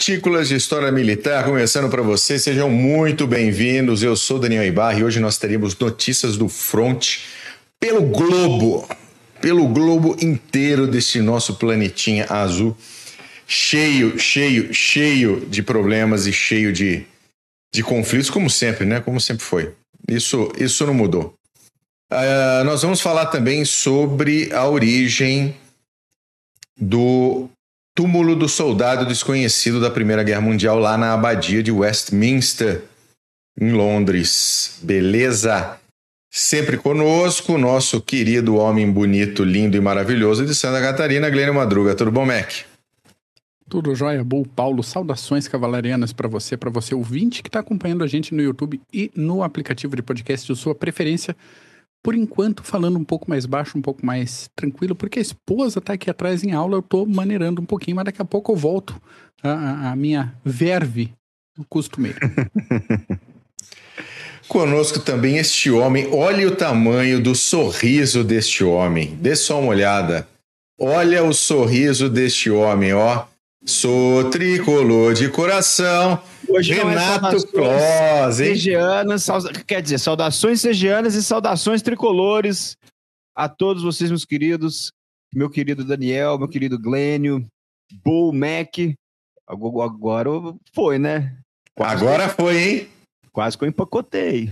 Partículas de História Militar, começando para você, sejam muito bem-vindos. Eu sou Daniel Ibarra e hoje nós teremos notícias do front pelo globo, pelo globo inteiro deste nosso planetinha azul, cheio, cheio, cheio de problemas e cheio de, de conflitos, como sempre, né? Como sempre foi. Isso, isso não mudou. Uh, nós vamos falar também sobre a origem do túmulo do soldado desconhecido da Primeira Guerra Mundial lá na abadia de Westminster, em Londres. Beleza? Sempre conosco, nosso querido homem bonito, lindo e maravilhoso de Santa Catarina, Glênio Madruga. Tudo bom, Mac? Tudo jóia, Bull Paulo. Saudações cavalarianas para você, para você ouvinte que está acompanhando a gente no YouTube e no aplicativo de podcast de sua preferência por enquanto, falando um pouco mais baixo, um pouco mais tranquilo, porque a esposa tá aqui atrás em aula, eu tô maneirando um pouquinho, mas daqui a pouco eu volto à, minha verve costumeiro. Conosco também este homem. Olhe o tamanho do sorriso deste homem. Dê só uma olhada. Olha o sorriso deste homem, ó. Sou tricolor de coração. Hoje Renato é Clós, quer dizer, saudações segianas e saudações tricolores a todos vocês, meus queridos. Meu querido Daniel, meu querido Glênio, Bull Mac. Agora foi, né? Agora foi, hein? Quase que eu empacotei.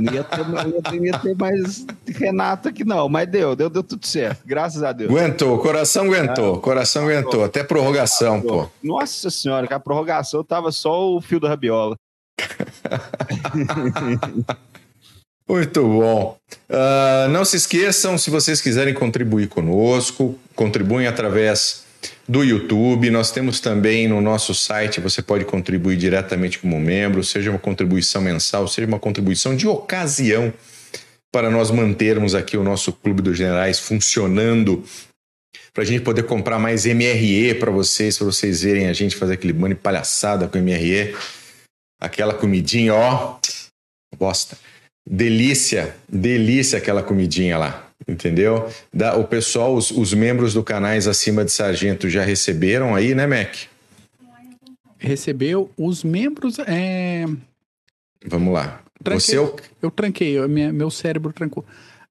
Não ia ter, não ia ter mais Renato aqui, não, mas deu, deu, deu tudo certo. Graças a Deus. Aguentou, coração aguentou, ah, coração aguentou. Até prorrogação, pô. Nossa senhora, que a prorrogação tava só o fio da rabiola. Muito bom. Uh, não se esqueçam, se vocês quiserem contribuir conosco, contribuem através do YouTube. Nós temos também no nosso site, você pode contribuir diretamente como membro, seja uma contribuição mensal, seja uma contribuição de ocasião para nós mantermos aqui o nosso Clube dos Generais funcionando, para a gente poder comprar mais MRE para vocês, para vocês verem a gente fazer aquele money palhaçada com MRE, aquela comidinha, ó, bosta. Delícia, delícia aquela comidinha lá entendeu? Da, o pessoal, os, os, membros do canais acima de sargento já receberam aí, né, Mac? Recebeu os membros. É... Vamos lá. Tranquei, Você o... Eu tranquei, eu, minha, meu cérebro trancou.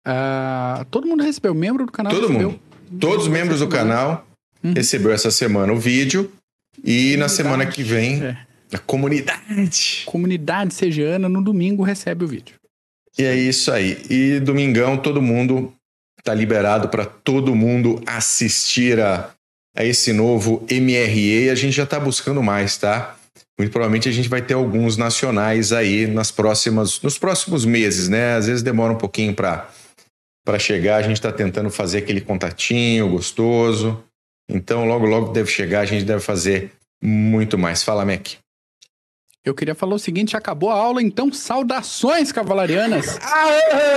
Uh, todo mundo recebeu, membro do canal Todo recebeu. mundo. Todos os membros do canal uhum. recebeu essa semana o vídeo e na semana que vem é. a comunidade. Comunidade segiana no domingo recebe o vídeo. E é isso aí. E domingão todo mundo Está liberado para todo mundo assistir a, a esse novo MRE e a gente já está buscando mais, tá? Muito provavelmente a gente vai ter alguns nacionais aí nas próximas, nos próximos meses, né? Às vezes demora um pouquinho para para chegar. A gente está tentando fazer aquele contatinho gostoso. Então, logo, logo deve chegar. A gente deve fazer muito mais. Fala, Mac. Eu queria falar o seguinte, acabou a aula, então saudações cavalarianas.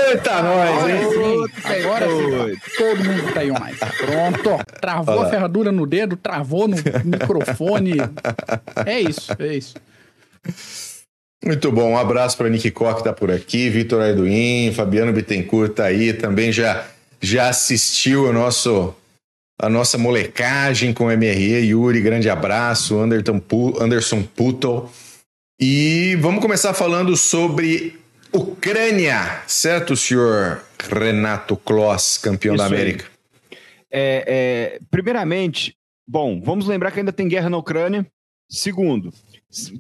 Eita, nós, hein? Agora sim, todo mundo tá aí mais. Pronto, travou Olá. a ferradura no dedo, travou no microfone. É isso, é isso. Muito bom, um abraço para Nick Koch que tá por aqui, Vitor Arduin, Fabiano Bittencourt tá aí, também já, já assistiu o nosso a nossa molecagem com MRE, Yuri, grande abraço, Anderson, Anderson Putol. E vamos começar falando sobre Ucrânia, certo, senhor Renato Kloss, campeão Isso da América? É, é, primeiramente, bom, vamos lembrar que ainda tem guerra na Ucrânia. Segundo,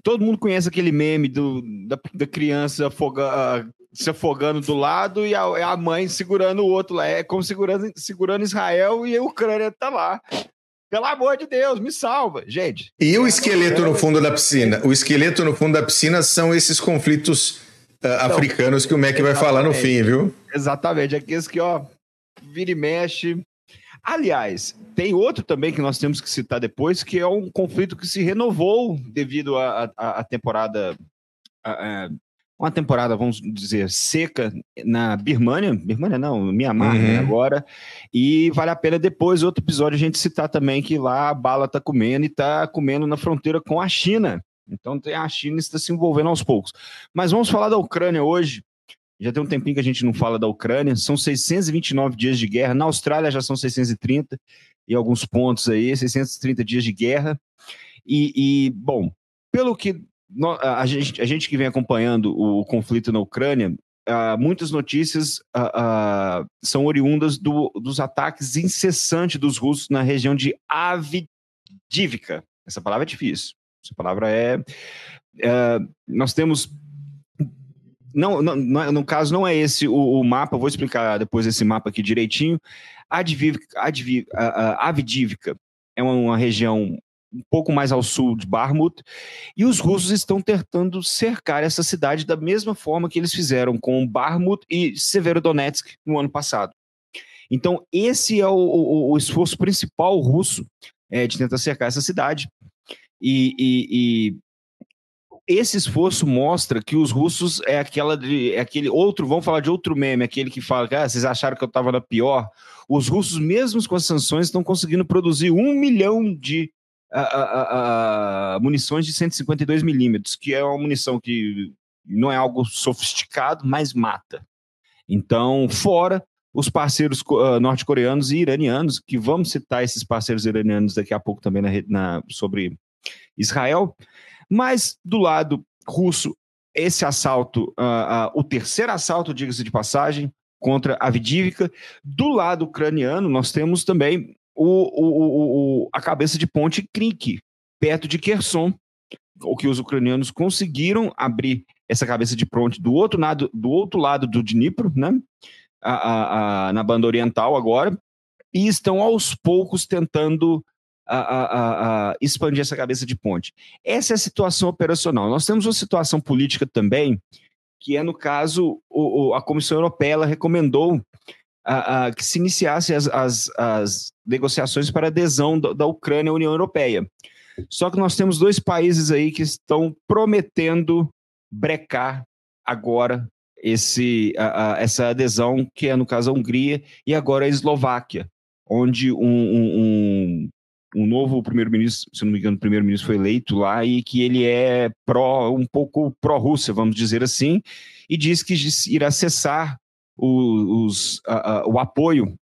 todo mundo conhece aquele meme do, da, da criança afoga, se afogando do lado e a, a, mãe segurando o outro lá. É como segurando, segurando Israel e a Ucrânia tá lá. Pelo amor de Deus, me salva, gente. E o esqueleto no fundo da piscina? O esqueleto no fundo da piscina são esses conflitos uh, africanos que o Mac vai falar no fim, viu? Exatamente, aqueles que, ó, vira e mexe. Aliás, tem outro também que nós temos que citar depois, que é um conflito que se renovou devido à temporada uma temporada, vamos dizer, seca na Birmania, Birmania não, Mianmar né, uhum. né, agora, e vale a pena depois, outro episódio, a gente citar também que lá a bala tá comendo e tá comendo na fronteira com a China. Então a China está se envolvendo aos poucos. Mas vamos falar da Ucrânia hoje. Já tem um tempinho que a gente não fala da Ucrânia. São 629 dias de guerra. Na Austrália já são 630 e alguns pontos aí, 630 dias de guerra. E, e bom, pelo que a gente, a gente que vem acompanhando o conflito na Ucrânia, Uh, muitas notícias uh, uh, são oriundas do, dos ataques incessantes dos russos na região de Avdivka. Essa palavra é difícil. Essa palavra é. nós temos. Não, não, no caso, não é esse o, o, mapa, vou explicar depois esse mapa aqui direitinho. Avdivka é uma, uma região um pouco mais ao sul de Barmut, e os russos estão tentando cercar essa cidade da mesma forma que eles fizeram com Barmut e Severodonetsk no ano passado. Então, esse é o, o, o esforço principal russo é, de tentar cercar essa cidade. E, e, e, esse esforço mostra que os russos é aquela de, é aquele outro, vamos falar de outro meme, aquele que fala que ah, vocês acharam que eu estava na pior. Os russos, mesmo com as sanções, estão conseguindo produzir um milhão de a, a, a, munições de 152 milímetros, que é uma munição que não é algo sofisticado, mas mata. Então, fora os parceiros uh, norte-coreanos e iranianos, que vamos citar esses parceiros iranianos daqui a pouco também na, na, sobre Israel, mas do lado russo, esse assalto, uh, uh, o terceiro assalto, diga-se de passagem, contra a Avdivka. Do lado ucraniano, nós temos também o, o, o, a cabeça de ponte Krik, perto de Kherson, o que os ucranianos conseguiram abrir essa cabeça de ponte do outro lado do, outro lado do Dnipro, né? A, a, a, na banda oriental agora, e estão aos poucos tentando expandir essa cabeça de ponte. Essa é a situação operacional. Nós temos uma situação política também, que é, no caso, o, a Comissão Europeia recomendou a, a, que se iniciasse as, as, as negociações para adesão da, Ucrânia à União Europeia. Só que nós temos dois países aí que estão prometendo brecar agora esse, a, essa adesão, que é no caso a Hungria e agora a Eslováquia, onde um, um, um, um novo primeiro-ministro, se não me engano, primeiro-ministro foi eleito lá e que ele é pró, um pouco pró-Rússia, vamos dizer assim, e diz que irá cessar os, uh, uh, o apoio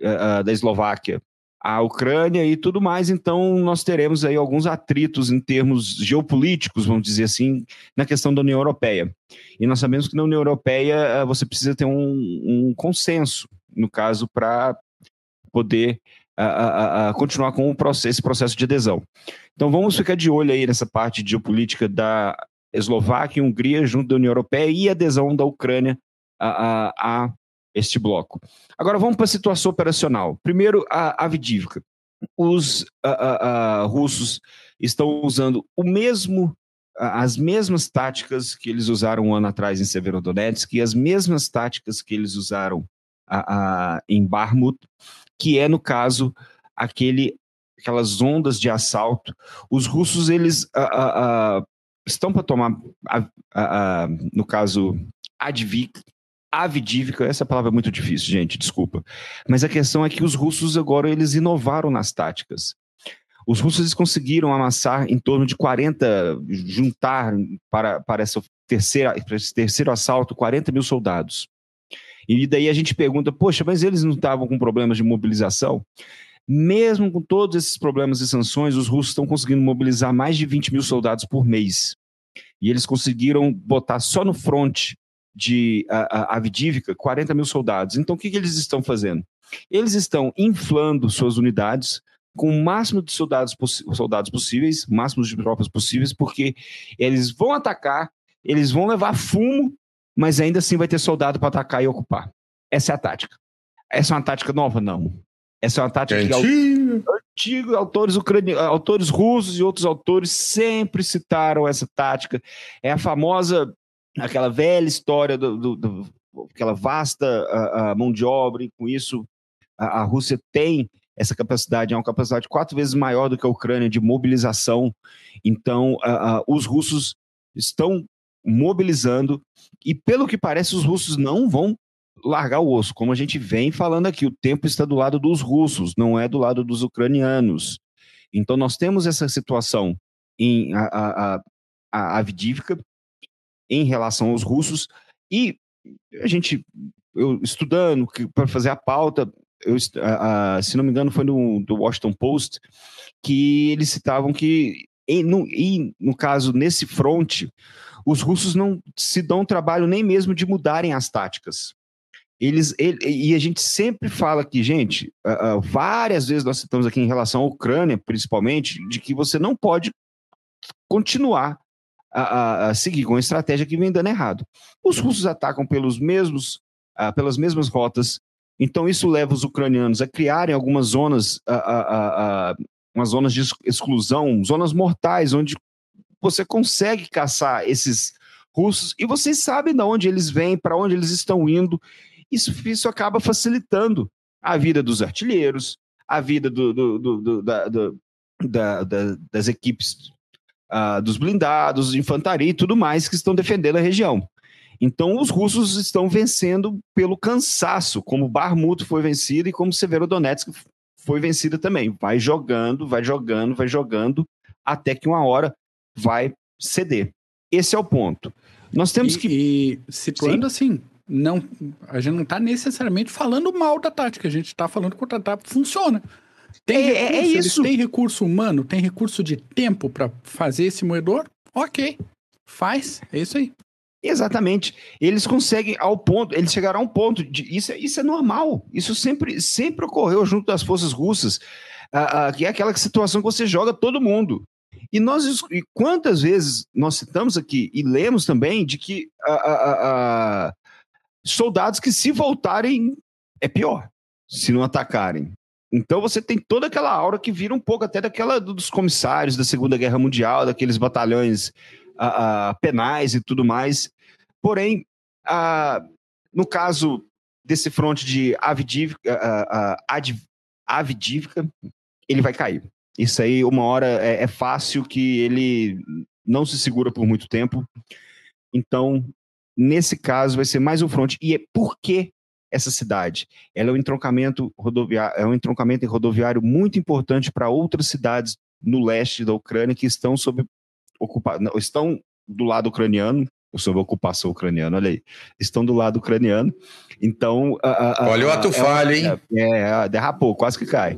uh, da Eslováquia à Ucrânia e tudo mais, então nós teremos aí alguns atritos em termos geopolíticos, vamos dizer assim, na questão da União Europeia. E nós sabemos que na União Europeia você precisa ter um, um consenso, no caso, para poder continuar com o processo, esse processo de adesão. Então vamos ficar de olho aí nessa parte geopolítica da Eslováquia e Hungria junto da União Europeia e adesão da Ucrânia a, a este bloco. Agora vamos para a situação operacional. Primeiro, a Avdivka. Os a, a, russos estão usando o mesmo as mesmas táticas que eles usaram um ano atrás em Severodonetsk e as mesmas táticas que eles usaram a, a, em Barmut, que é, no caso, aquele, aquelas ondas de assalto. Os russos, eles a, estão para tomar, no caso, Advik, Avdivka, essa palavra é muito difícil, gente, desculpa. Mas a questão é que os russos agora eles inovaram nas táticas. Os russos conseguiram amassar em torno de 40, juntar para, para, essa terceira, para esse terceiro assalto 40 mil soldados. E daí a gente pergunta, poxa, mas eles não estavam com problemas de mobilização? Mesmo com todos esses problemas e sanções, os russos estão conseguindo mobilizar mais de 20 mil soldados por mês. E eles conseguiram botar só no front de Avdivka 40 mil soldados. Então, o que, que eles estão fazendo? Eles estão inflando suas unidades com o máximo de soldados, soldados possíveis, máximo de tropas possíveis, porque eles vão atacar, eles vão levar fumo, mas ainda assim vai ter soldado para atacar e ocupar. Essa é a tática. Essa é uma tática nova? Não. Essa é uma tática é que antigos autores ucranianos, autores russos e outros autores sempre citaram essa tática. É a famosa aquela velha história do, do, do aquela vasta a, a mão de obra, e com isso a, a, Rússia tem essa capacidade, é uma capacidade quatro vezes maior do que a Ucrânia de mobilização. Então, a, os russos estão mobilizando, e pelo que parece, os russos não vão largar o osso. Como a gente vem falando aqui, o tempo está do lado dos russos, não é do lado dos ucranianos. Então, nós temos essa situação em a, a, a, a Avdivka, em relação aos russos. E a gente, eu estudando para fazer a pauta, eu, a, a, se não me engano, foi no do Washington Post, que eles citavam que E no, e, no caso, nesse fronte, os russos não se dão trabalho nem mesmo de mudarem as táticas. Eles, ele, e a gente sempre fala aqui, gente, uh, uh, várias vezes nós citamos aqui em relação à Ucrânia, principalmente, de que você não pode continuar a, a, a seguir com a estratégia que vem dando errado. Os russos atacam pelos mesmos, uh, pelas mesmas rotas, então isso leva os ucranianos a criarem algumas zonas, umas zonas de exclusão, zonas mortais, onde você consegue caçar esses russos e vocês sabem de onde eles vêm, para onde eles estão indo. Isso, isso acaba facilitando a vida dos artilheiros, a vida do, do, do, da, da, das equipes uh, dos blindados, infantaria e tudo mais que estão defendendo a região. Então, os russos estão vencendo pelo cansaço, como Barmut foi vencido e como Severodonetsk foi vencida também. Vai jogando, vai jogando, vai jogando, até que uma hora vai ceder. Esse é o ponto. Nós temos e, que. E situando Sim. assim, não, a gente não está necessariamente falando mal da tática, a gente está falando que a tática funciona. Tem é, recurso, é isso. tem recurso humano, tem recurso de tempo para fazer esse moedor? Ok, faz, é isso aí. Exatamente. Eles conseguem ao ponto, eles chegaram a um ponto de isso, é, isso é normal. Isso sempre, sempre ocorreu junto das forças russas, uh, uh, que é aquela situação que você joga todo mundo. E nós, e quantas vezes nós citamos aqui e lemos também de que uh, soldados que se voltarem é pior, se não atacarem. Então você tem toda aquela aura que vira um pouco até daquela dos comissários da Segunda Guerra Mundial, daqueles batalhões uh, uh, penais e tudo mais. Porém, no caso desse fronte de Avdivka, Avdivka, ele vai cair. Isso aí, uma hora, é, é fácil que ele não se segura por muito tempo. Então, nesse caso, vai ser mais um fronte. E é por que essa cidade? Ela é um entroncamento rodoviário, é um entroncamento rodoviário muito importante para outras cidades no leste da Ucrânia que estão sob ocupação, estão do lado ucraniano, sob ocupação ucraniana, olha aí, estão do lado ucraniano. Então, a, a, olha o ato é, falho, hein? É, é, derrapou, quase que cai.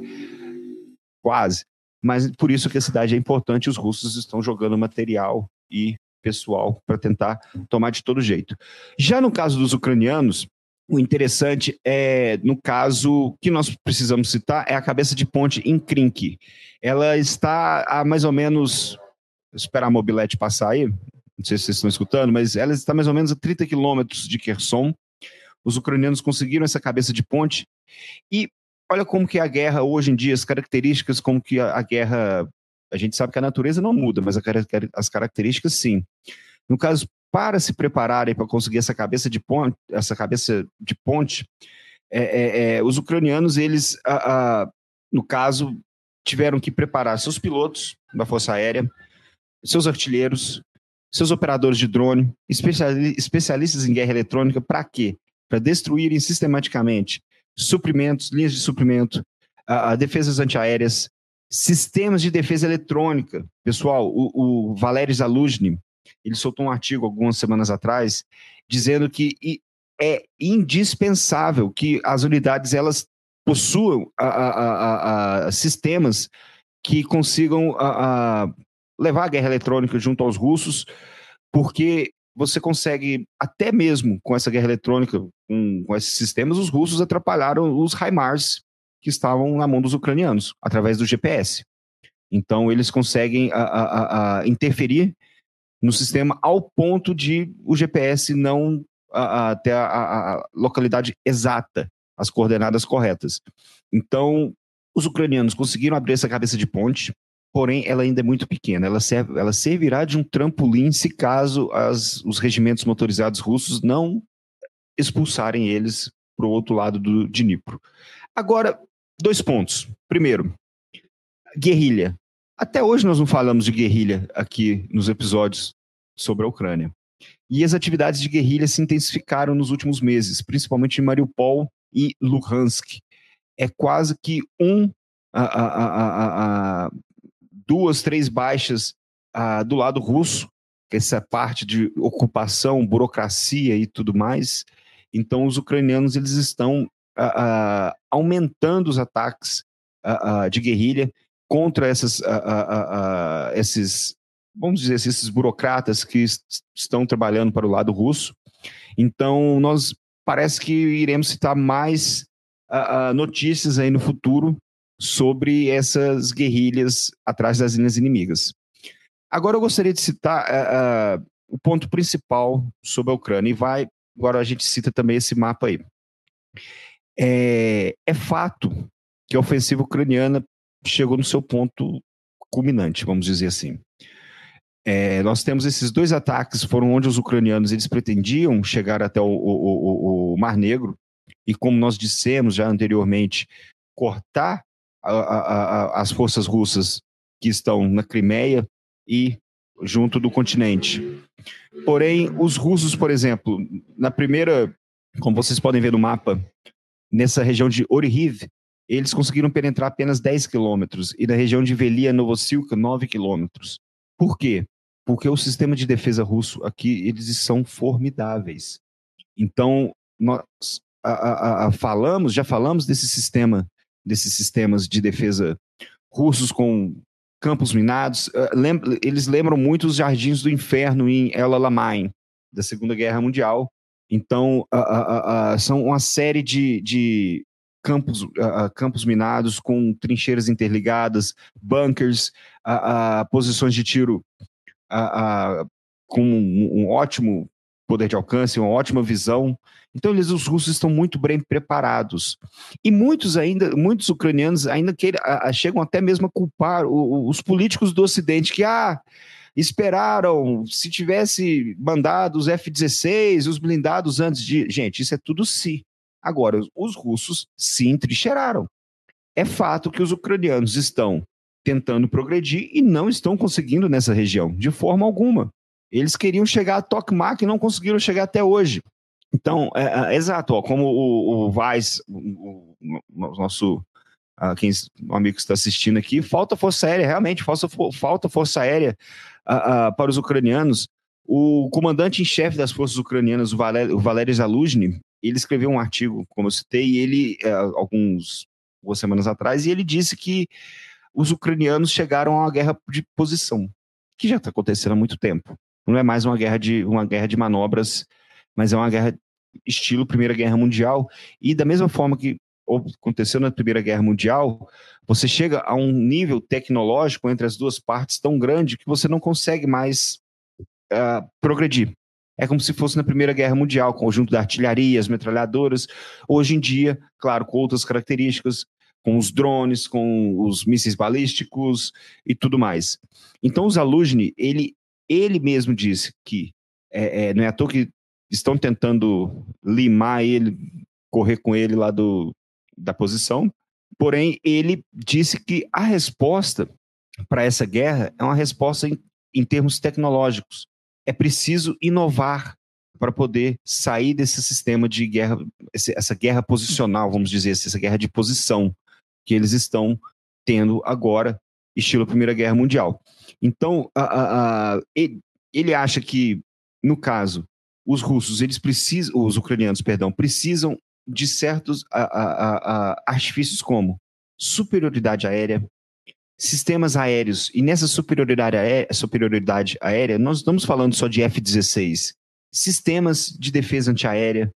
Quase. Mas por isso que a cidade é importante, os russos estão jogando material e pessoal para tentar tomar de todo jeito. Já no caso dos ucranianos, o interessante é, no caso que nós precisamos citar, é a cabeça de ponte em Krink. Ela está a mais ou menos. Esperar a mobilete passar aí, não sei se vocês estão escutando, mas ela está mais ou menos a 30 quilômetros de Kherson. Os ucranianos conseguiram essa cabeça de ponte. E olha como que a guerra hoje em dia, as características, como que a, a guerra. A gente sabe que a natureza não muda, mas a, as características sim. No caso, para se prepararem para conseguir essa cabeça de ponte, essa cabeça de ponte, é, é, é, os ucranianos, eles, a, a, no caso, tiveram que preparar seus pilotos da Força Aérea, seus artilheiros, seus operadores de drone, especialistas em guerra eletrônica, para quê? Para destruírem sistematicamente suprimentos, linhas de suprimento, a, a defesas antiaéreas, sistemas de defesa eletrônica. Pessoal, o, o Valery Zaluzny, ele soltou um artigo algumas semanas atrás dizendo que é indispensável que as unidades elas possuam a, a, a, sistemas que consigam levar a guerra eletrônica junto aos russos, porque você consegue, até mesmo com essa guerra eletrônica, com, com esses sistemas, os russos atrapalharam os HIMARS que estavam na mão dos ucranianos, através do GPS. Então, eles conseguem interferir no sistema ao ponto de o GPS não a, ter a, a, localidade exata, as coordenadas corretas. Então, os ucranianos conseguiram abrir essa cabeça de ponte, porém ela ainda é muito pequena. Ela, serve, ela servirá de um trampolim se caso as, os regimentos motorizados russos não expulsarem eles para o outro lado do Dnipro. Agora, dois pontos. Primeiro, guerrilha. Até hoje nós não falamos de guerrilha aqui nos episódios sobre a Ucrânia. E as atividades de guerrilha se intensificaram nos últimos meses, principalmente em Mariupol e Luhansk. É quase que um, a, a, a, duas, três baixas do lado russo, essa parte de ocupação, burocracia e tudo mais. Então, os ucranianos eles estão aumentando os ataques de guerrilha contra essas, esses, vamos dizer assim, esses burocratas que estão trabalhando para o lado russo. Então, nós parece que iremos citar mais notícias aí no futuro sobre essas guerrilhas atrás das linhas inimigas. Agora eu gostaria de citar o ponto principal sobre a Ucrânia, e vai, agora a gente cita também esse mapa aí. É, é fato que a ofensiva ucraniana chegou no seu ponto culminante, vamos dizer assim. É, nós temos esses dois ataques, foram onde os ucranianos eles pretendiam chegar até o, o, o, o Mar Negro, e como nós dissemos já anteriormente, cortar a, a, a, as forças russas que estão na Crimeia e junto do continente. Porém, os russos, por exemplo, na primeira, como vocês podem ver no mapa, nessa região de Orihiv, eles conseguiram penetrar apenas 10 quilômetros e na região de Velia Novosilka, 9 quilômetros. Por quê? Porque o sistema de defesa russo aqui, eles são formidáveis. Então, nós a, a, a, falamos, já falamos desse sistema, desses sistemas de defesa russos com campos minados. Uh, eles lembram muito os jardins do inferno em El Alamein, da Segunda Guerra Mundial. Então, são uma série de, de campos, campos minados com trincheiras interligadas, bunkers, posições de tiro com um, um ótimo poder de alcance, uma ótima visão. Então eles, os russos estão muito bem preparados. E muitos ainda, muitos ucranianos ainda que, a, a, chegam até mesmo a culpar o, os políticos do Ocidente que ah, esperaram, se tivesse mandado os F-16, os blindados antes de. Gente, isso é tudo si. Agora, os russos se entrincheiraram. É fato que os ucranianos estão tentando progredir e não estão conseguindo nessa região, de forma alguma. Eles queriam chegar a Tokmak e não conseguiram chegar até hoje. Então, é, é, exato, ó, como o, o Vaz, o, o nosso uh, quem, o amigo que está assistindo aqui, falta força aérea, realmente, falta, falta força aérea uh, uh, para os ucranianos. O comandante em chefe das forças ucranianas, o, Valer, o Valery Zaluzhny, ele escreveu um artigo, como eu citei, ele, uh, alguns algumas semanas atrás, e ele disse que os ucranianos chegaram a uma guerra de posição, que já está acontecendo há muito tempo. Não é mais uma guerra de, uma guerra de manobras, mas é uma guerra estilo Primeira Guerra Mundial. E da mesma forma que aconteceu na Primeira Guerra Mundial, você chega a um nível tecnológico entre as duas partes tão grande que você não consegue mais uh, progredir. É como se fosse na Primeira Guerra Mundial, conjunto de artilharias, metralhadoras. Hoje em dia, claro, com outras características, com os drones, com os mísseis balísticos e tudo mais. Então, o Zaluzhny, ele, ele mesmo disse que é, é, não é à toa que estão tentando limar ele, correr com ele lá do, da posição. Porém, ele disse que a resposta para essa guerra é uma resposta em, em termos tecnológicos. É preciso inovar para poder sair desse sistema de guerra, essa guerra posicional, vamos dizer assim, essa guerra de posição que eles estão tendo agora, estilo Primeira Guerra Mundial. Então, a, a, a, ele, acha que, no caso, os russos, eles precisam, os ucranianos, perdão, precisam de certos artifícios como superioridade aérea, sistemas aéreos, e nessa superioridade aérea, superioridade aérea, nós estamos falando só de F-16, sistemas de defesa antiaérea,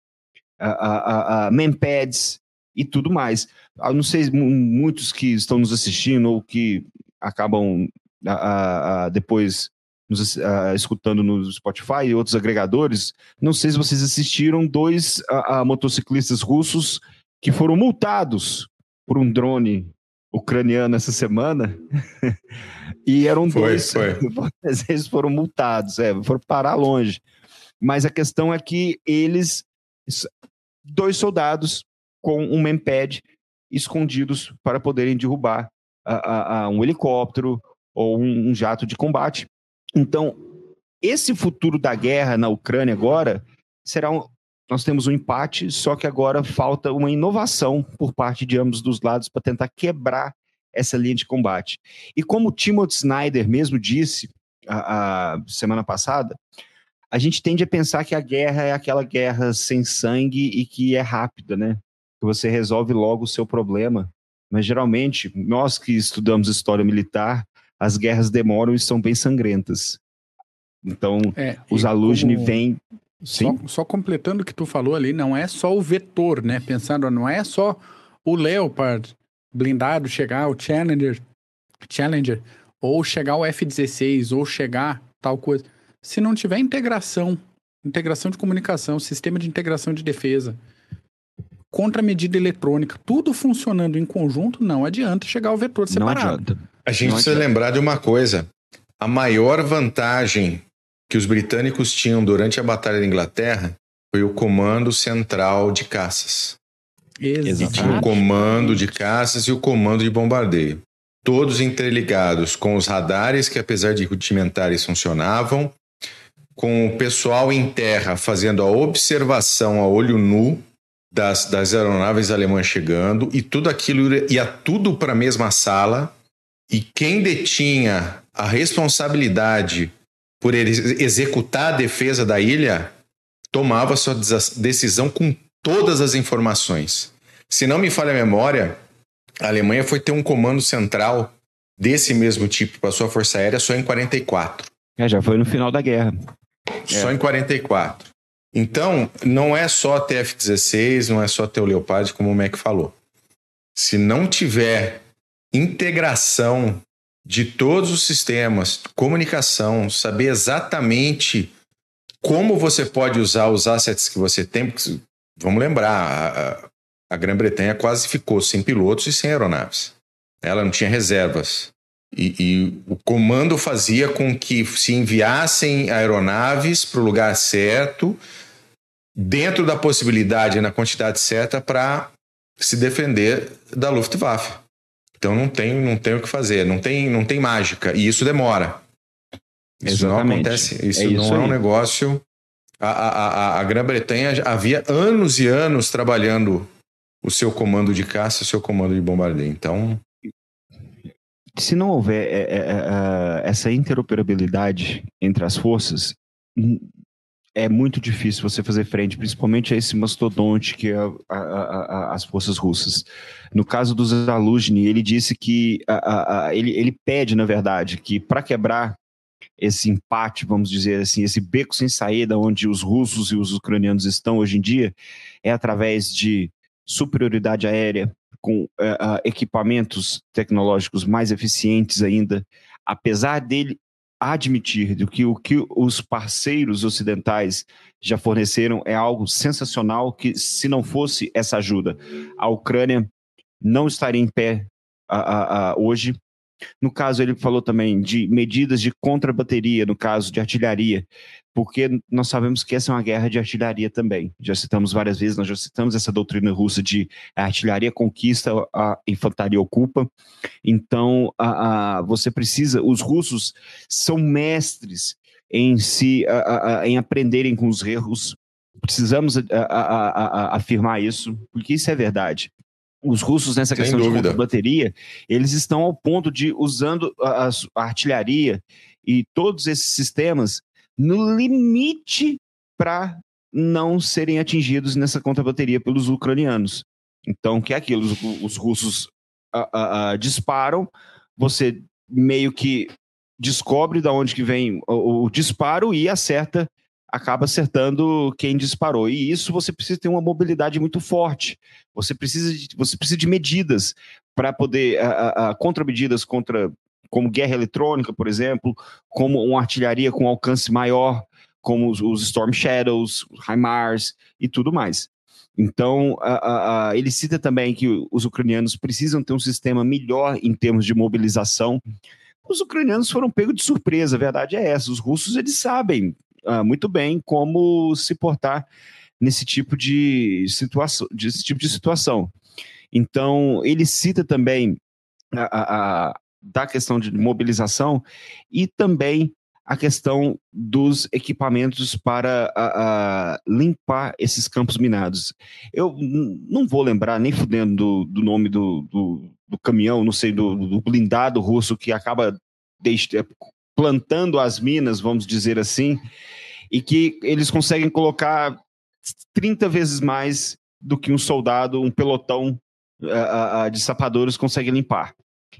a, a, a, manpads e tudo mais. Eu não sei, muitos que estão nos assistindo ou que acabam a, depois nos, escutando no Spotify e outros agregadores, não sei se vocês assistiram dois motociclistas russos que foram multados por um drone ucraniano essa semana. e eram foi, dois. Foi. Eles foram multados, é, foram parar longe. Mas a questão é que eles, dois soldados com um mempad escondidos para poderem derrubar um helicóptero ou um, um jato de combate. Então, esse futuro da guerra na Ucrânia agora será um, nós temos um empate, só que agora falta uma inovação por parte de ambos dos lados para tentar quebrar essa linha de combate. E como Timothy Snyder mesmo disse a, a, semana passada, a gente tende a pensar que a guerra é aquela guerra sem sangue e que é rápida, né? Que você resolve logo o seu problema mas geralmente nós que estudamos história militar, as guerras demoram e são bem sangrentas. Então, é, os Alugni como... vêm só, só, completando o que tu falou ali, não é só o vetor, né? Pensando, não é só o Leopard blindado chegar, o Challenger, Challenger, ou chegar o F-16, ou chegar tal coisa. Se não tiver integração, integração de comunicação, sistema de integração de defesa, contra-medida eletrônica, tudo funcionando em conjunto, não adianta chegar ao vetor separado. Não adianta. A gente não precisa adianta. lembrar de uma coisa. A maior vantagem que os britânicos tinham durante a Batalha da Inglaterra foi o comando central de caças. Exatamente. tinha o comando de caças e o comando de bombardeio. Todos interligados com os radares que, apesar de rudimentares, funcionavam, com o pessoal em terra fazendo a observação a olho nu das, das aeronaves alemãs chegando, e tudo aquilo ia tudo para a mesma sala, e quem detinha a responsabilidade por executar a defesa da ilha tomava sua decisão com todas as informações. Se não me falha a memória, a Alemanha foi ter um comando central desse mesmo tipo para sua Força Aérea só em 44. É, já foi no final da guerra. Só é. em 44. Então, não é só ter F-16, não é só ter o Leopard, como o Mac falou. Se não tiver integração de todos os sistemas, comunicação, saber exatamente como você pode usar os assets que você tem, porque, vamos lembrar, a, a Grã-Bretanha quase ficou sem pilotos e sem aeronaves. Ela não tinha reservas. E, e, o comando fazia com que se enviassem aeronaves para o lugar certo, dentro da possibilidade, na quantidade certa, para se defender da Luftwaffe. Então não tem, não tem o que fazer, não tem, não tem mágica. E isso demora. Isso Exatamente. não acontece, isso, é isso não aí. é um negócio. A, a, a, a Grã-Bretanha havia anos e anos trabalhando o seu comando de caça, o seu comando de bombardeio. Então. Se não houver é, é, é, essa interoperabilidade entre as forças, é muito difícil você fazer frente, principalmente a esse mastodonte que é a, a, a, as forças russas. No caso do Zaluzhny, ele disse que ele, ele pede, na verdade, que para quebrar esse empate, vamos dizer assim, esse beco sem saída onde os russos e os ucranianos estão hoje em dia, é através de superioridade aérea, com uh, equipamentos tecnológicos mais eficientes ainda, apesar dele admitir do que o que os parceiros ocidentais já forneceram é algo sensacional que se não fosse essa ajuda a Ucrânia não estaria em pé a, a, a, hoje. No caso ele falou também de medidas de contrabateria no caso de artilharia porque nós sabemos que essa é uma guerra de artilharia também. Já citamos várias vezes, nós já citamos essa doutrina russa de a artilharia conquista, a infantaria ocupa. Então, a, a, você precisa, os russos são mestres em se a, em aprenderem com os erros. Precisamos afirmar isso, porque isso é verdade os russos nessa Sem questão dúvida. de bateria, eles estão ao ponto de usando a, a, artilharia e todos esses sistemas no limite para não serem atingidos nessa contrabateria pelos ucranianos. Então, que é aquilo? Os, os russos disparam, você meio que descobre de onde que vem o, o, disparo e acerta, acaba acertando quem disparou. E isso você precisa ter uma mobilidade muito forte. Você precisa de, você precisa de medidas para poder a, a, contramedidas contra como guerra eletrônica, por exemplo, como uma artilharia com alcance maior, como os, os Storm Shadows, HIMARS e tudo mais. Então, a, a, ele cita também que os ucranianos precisam ter um sistema melhor em termos de mobilização. Os ucranianos foram pegos de surpresa, a verdade é essa. Os russos, eles sabem uh, muito bem como se portar nesse tipo de situação. Desse tipo de situação. Então, ele cita também a, a, da questão de mobilização e também a questão dos equipamentos para a, a limpar esses campos minados. Eu não vou lembrar nem fudendo do, do nome do, do, do, caminhão, não sei, do, do blindado russo que acaba plantando as minas, vamos dizer assim, e que eles conseguem colocar 30 vezes mais do que um soldado, um pelotão de sapadores consegue limpar.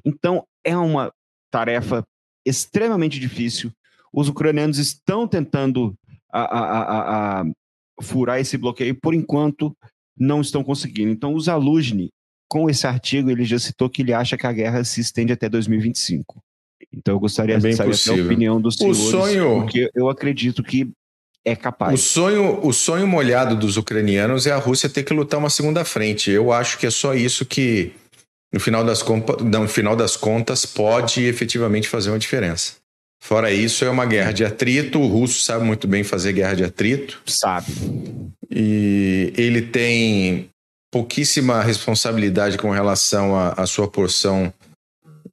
Então, é uma tarefa extremamente difícil. Os ucranianos estão tentando a, a, a, furar esse bloqueio, por enquanto não estão conseguindo. Então, o Zaluzny, com esse artigo, ele já citou que ele acha que a guerra se estende até 2025. Então, eu gostaria é de saber a opinião dos senhores, o sonho... porque eu acredito que é capaz. O sonho, o sonho molhado dos ucranianos é a Rússia ter que lutar uma segunda frente. Eu acho que é só isso que, no final das, no final das contas, pode efetivamente fazer uma diferença. Fora isso, é uma guerra de atrito. O russo sabe muito bem fazer guerra de atrito. Sabe. E ele tem pouquíssima responsabilidade com relação à sua porção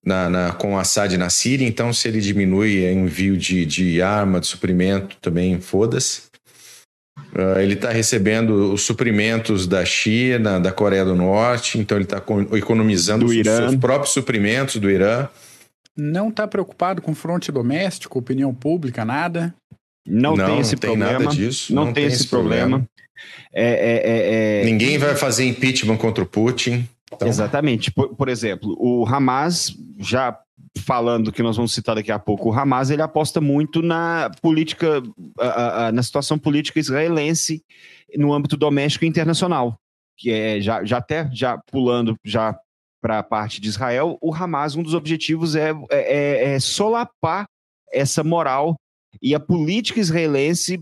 na, na, com Assad na Síria, então se ele diminui o envio de, de arma, de suprimento, também foda-se. Uh, ele está recebendo os suprimentos da China, da Coreia do Norte, então ele está economizando os seus próprios suprimentos do Irã. Não está preocupado com fronte doméstico, opinião pública, nada? Não, não tem esse tem problema. Nada disso. Não, não tem, tem, esse problema. problema. É, é, é, é, Ninguém vai fazer impeachment contra o Putin. Então... Exatamente. Por, por, exemplo, o Hamas, já falando que nós vamos citar daqui a pouco, o Hamas ele aposta muito na política, na situação política israelense no âmbito doméstico e internacional. Que é já, já até já pulando já para a parte de Israel, o Hamas, um dos objetivos é, é, é, é solapar essa moral e a política israelense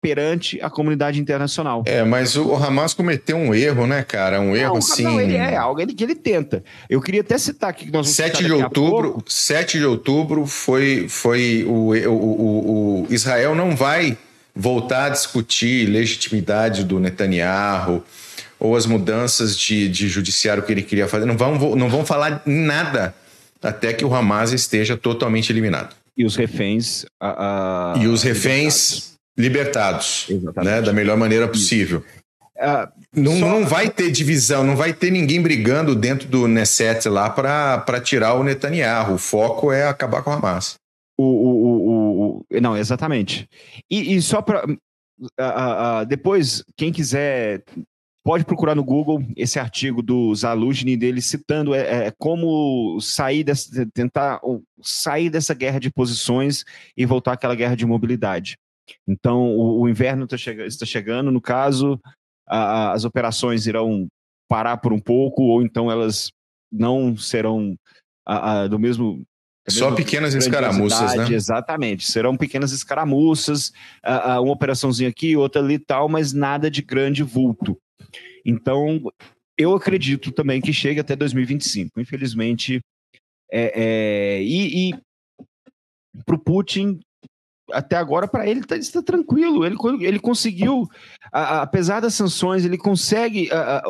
perante a comunidade internacional. É, mas o Hamas cometeu um erro, né, cara? Um erro não, assim. Não, ele é algo que ele tenta. Eu queria até citar aqui que nós 7 de outubro, 7 de outubro foi, foi o, o, o, o Israel não vai voltar a discutir legitimidade do Netanyahu ou as mudanças de, de judiciário que ele queria fazer. Não vão, não vão falar nada até que o Hamas esteja totalmente eliminado. E os reféns. A, a... E os reféns libertados, né, da melhor maneira possível. Uh, não, só... não vai ter divisão, não vai ter ninguém brigando dentro do Neset lá para tirar o Netanyahu. O foco é acabar com a Hamas. O, o, o, o não, exatamente. E, e só para. Uh, uh, depois, quem quiser pode procurar no Google esse artigo do Zaluzny dele citando é, é, como sair dessa, tentar sair dessa guerra de posições e voltar àquela guerra de mobilidade. Então, o, o inverno tá chega, está chegando, no caso, a, as operações irão parar por um pouco, ou então elas não serão a, a, do mesmo. Só pequenas escaramuças, né? Exatamente. Serão pequenas escaramuças, uma operaçãozinha aqui, outra ali e tal, mas nada de grande vulto. Então, eu acredito também que chegue até 2025. Infelizmente, é, é, e, e para o Putin até agora, para ele, está tá tranquilo. Ele, ele conseguiu, a, a, apesar das sanções, ele consegue. A,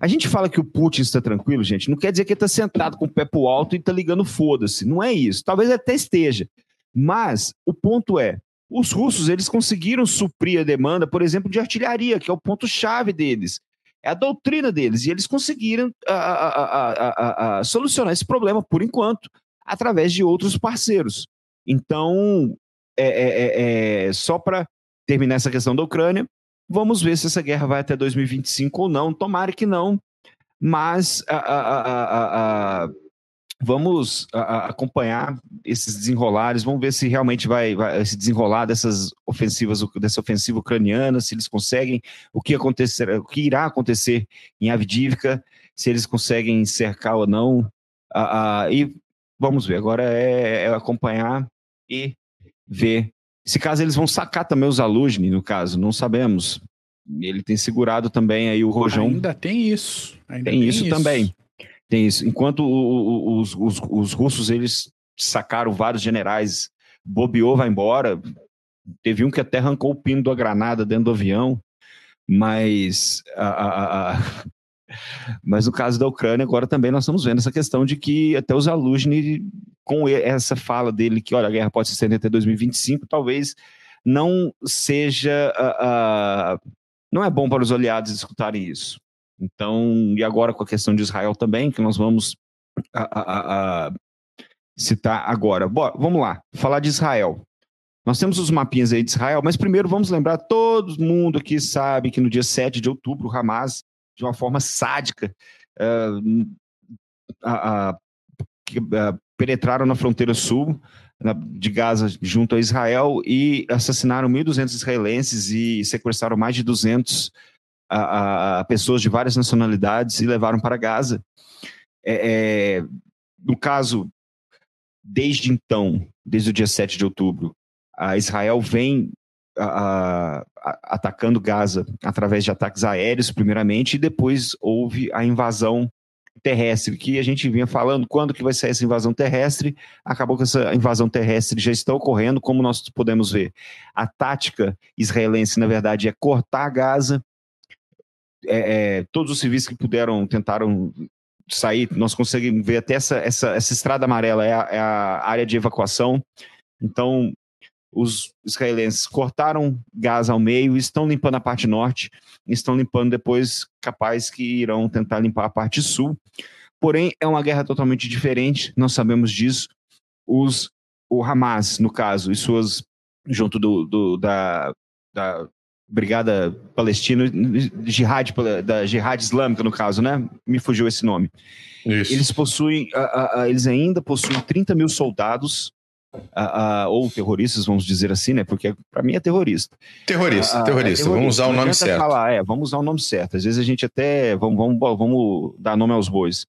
a, gente fala que o Putin está tranquilo, gente. Não quer dizer que ele está sentado com o pé pro alto e está ligando foda-se. Não é isso. Talvez até esteja. Mas o ponto é: os russos eles conseguiram suprir a demanda, por exemplo, de artilharia, que é o ponto-chave deles. É a doutrina deles. E eles conseguiram solucionar esse problema, por enquanto, através de outros parceiros. Então, é, é, é, é, só para terminar essa questão da Ucrânia, vamos ver se essa guerra vai até 2025 ou não. Tomara que não, mas a, a, a, vamos acompanhar esses desenrolares, vamos ver se realmente vai, vai, se desenrolar dessas ofensivas, dessa ofensiva ucraniana, se eles conseguem, o que acontecer, o que irá acontecer em Avdivka, se eles conseguem cercar ou não. e vamos ver. Agora é, é acompanhar e ver. Se caso eles vão sacar também os Alugni, no caso, não sabemos. Ele tem segurado também aí o Rojão. Ainda tem isso. Ainda tem, tem isso, isso, também. Tem isso. Enquanto o, o, os, os, os russos eles sacaram vários generais, bobeou, vai embora. Teve um que até arrancou o pino da granada dentro do avião, mas a, a, a, mas no caso da Ucrânia, agora também nós estamos vendo essa questão de que até os Aluzny, com essa fala dele que olha, a guerra pode se estender até 2025, talvez não seja. Uh, uh, não é bom para os aliados escutarem isso. Então, e agora com a questão de Israel também, que nós vamos uh, citar agora. Bom, vamos lá, falar de Israel. Nós temos os mapinhas aí de Israel, mas primeiro vamos lembrar, todo mundo aqui sabe que no dia 7 de outubro, o Hamas de uma forma sádica, uh, a, a, que, uh, penetraram na fronteira sul na, de Gaza junto a Israel e assassinaram 1.200 israelenses e sequestraram mais de 200 a, a, pessoas de várias nacionalidades e levaram para Gaza. É, é, no caso, desde então, desde o dia 7 de outubro, a Israel vem a, a, atacando Gaza através de ataques aéreos, primeiramente, e depois houve a invasão terrestre, que a gente vinha falando quando que vai ser essa invasão terrestre, acabou que essa invasão terrestre já está ocorrendo, como nós podemos ver. A tática israelense, na verdade, é cortar Gaza, é, é, todos os civis que puderam, tentaram sair, nós conseguimos ver até essa, essa, essa estrada amarela, é a, é a área de evacuação, então os israelenses cortaram Gaza ao meio, estão limpando a parte norte, estão limpando depois, capaz que irão tentar limpar a parte sul. Porém, é uma guerra totalmente diferente, nós sabemos disso. Os, o Hamas, no caso, e suas, junto do, do da, da Brigada Palestina, jihad, da Jihad Islâmica, no caso, né? Me fugiu esse nome. Isso. Eles possuem, a, a, eles ainda possuem 30 mil soldados ou terroristas, vamos dizer assim, né? Porque para mim é terrorista. Terrorista, terrorista. É vamos usar o nome certo. Falar, é, vamos usar o nome certo. Às vezes a gente até vamos, vamos, vamos dar nome aos bois.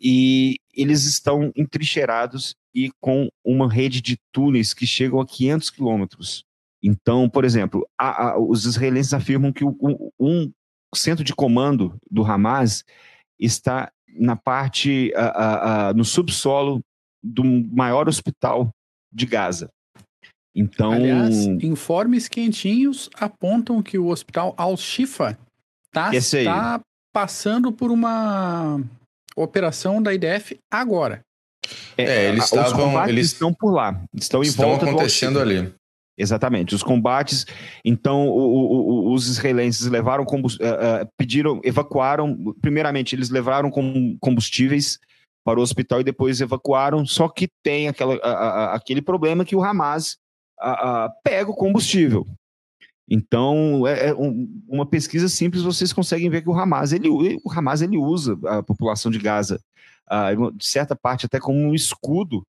E eles estão entrincheirados e com uma rede de túneis que chegam a 500 quilômetros. Então, por exemplo, a, a, os israelenses afirmam que o, um centro de comando do Hamas está na parte, a, no subsolo do maior hospital de Gaza. Então, Aliás, informes quentinhos apontam que o hospital Al-Shifa está tá passando por uma operação da IDF agora. É, é eles estavam, eles estão por lá, estão em estão volta acontecendo ali. Exatamente, os combates. Então, o, o, os israelenses levaram uh, uh, pediram, evacuaram. Primeiramente, eles levaram combustíveis para o hospital e depois evacuaram. Só que tem aquela, a, a, aquele problema que o Hamas a, pega o combustível. Então, é, é um, uma pesquisa simples, vocês conseguem ver que o Hamas ele, o Hamas, ele usa a população de Gaza, de certa parte, até como um escudo.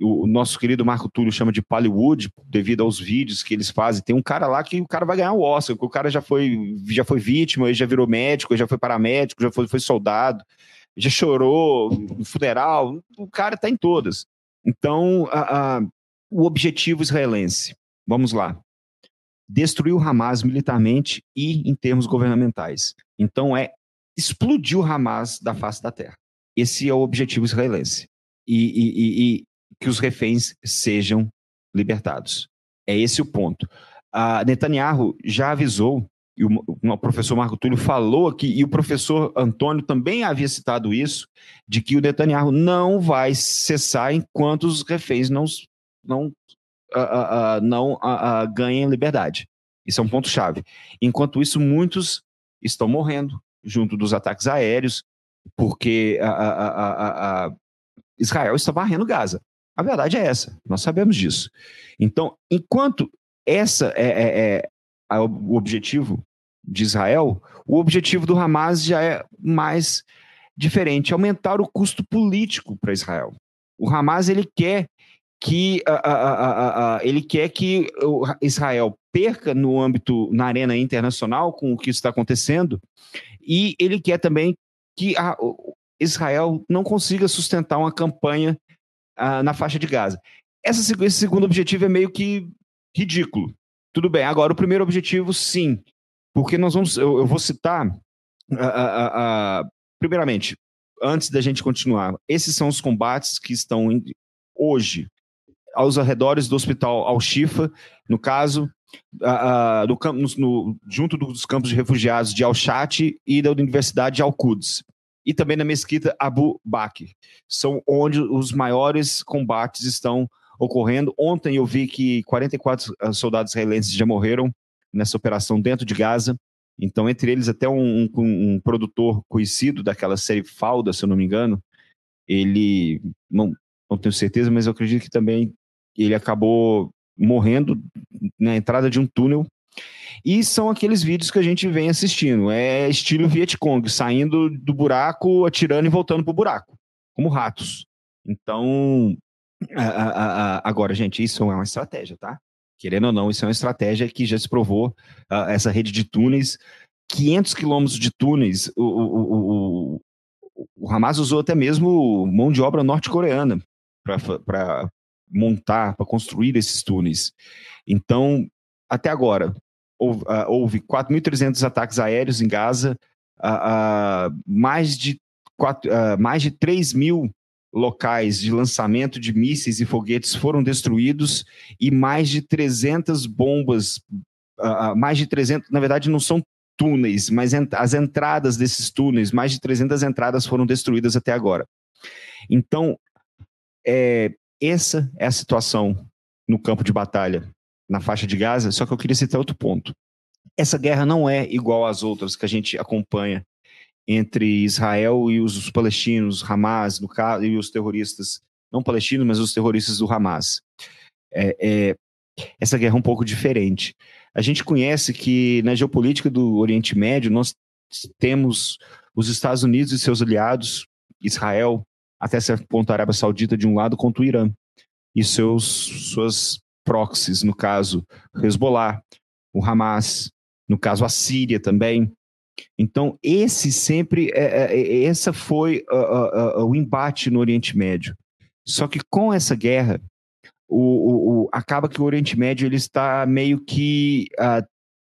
o nosso querido Marco Túlio chama de Hollywood, devido aos vídeos que eles fazem. Tem um cara lá que o cara vai ganhar o Oscar, o cara já foi, já foi vítima, já virou médico, já foi paramédico, já foi, foi soldado já chorou no funeral, o cara está em todas. Então, a, a, o objetivo israelense, vamos lá, destruir o Hamas militarmente e em termos governamentais. Então, é explodir o Hamas da face da terra. Esse é o objetivo israelense. E, e, e, e que os reféns sejam libertados. É esse o ponto. A Netanyahu já avisou e o, o, professor Marco Túlio falou aqui, e o professor Antônio também havia citado isso, de que o Netanyahu não vai cessar enquanto os reféns não, não, uh, uh, uh, não ganhem liberdade. Isso é um ponto-chave. Enquanto isso, muitos estão morrendo junto dos ataques aéreos, porque Israel está varrendo Gaza. A verdade é essa, nós sabemos disso. Então, enquanto essa é, é, é o objetivo de Israel, o objetivo do Hamas já é mais diferente, aumentar o custo político para Israel. O Hamas ele quer que ele quer que Israel perca no âmbito na arena internacional com o que está acontecendo e ele quer também que Israel não consiga sustentar uma campanha na faixa de Gaza. Essa, esse segundo objetivo é meio que ridículo. Tudo bem. Agora, o primeiro objetivo, sim, porque nós vamos, eu, eu vou citar, primeiramente, antes da gente continuar, esses são os combates que estão em, hoje aos arredores do hospital Al-Shifa, no caso, do, no, no, junto dos campos de refugiados de Al-Shat e da Universidade de Al-Quds. E também na mesquita Abu Bakr. São onde os maiores combates estão ocorrendo. Ontem eu vi que 44 ah, soldados israelenses já morreram nessa operação dentro de Gaza. Então, entre eles, até um, um, um produtor conhecido daquela série Falda, se eu não me engano, ele, não, não tenho certeza, mas eu acredito que também ele acabou morrendo na entrada de um túnel E são aqueles vídeos que a gente vem assistindo. É estilo Vietcong, saindo do buraco, atirando e voltando pro buraco, como ratos. Então, a, a, a, agora, gente, isso é uma estratégia, tá? Querendo ou não, isso é uma estratégia que já se provou, uh, essa rede de túneis, 500 quilômetros de túneis, o, o, o, o Hamas usou até mesmo mão de obra norte-coreana para montar, para construir esses túneis. Então, até agora, houve, uh, houve 4.300 ataques aéreos em Gaza, uh, uh, mais, de 4, mais de 3 mil locais de lançamento de mísseis e foguetes foram destruídos e mais de 300 bombas, uh, mais de 300, na verdade não são túneis, mas ent as entradas desses túneis, mais de 300 entradas foram destruídas até agora. Então, é, essa é a situação no campo de batalha, na faixa de Gaza, só que eu queria citar outro ponto. Essa guerra não é igual às outras que a gente acompanha entre Israel e os palestinos, Hamas, no caso, e os terroristas, não palestinos, mas os terroristas do Hamas. É, é, essa guerra é um pouco diferente. A gente conhece que na geopolítica do Oriente Médio nós temos os Estados Unidos e seus aliados, Israel, até certo ponto a Arábia Saudita de um lado contra o Irã e seus suas proxies, no caso Hezbollah, o Hamas, no caso a Síria também, então, esse sempre, é, é, é essa foi uh, uh, uh, o embate no Oriente Médio. Só que com essa guerra, o, o, o acaba que o Oriente Médio ele está meio que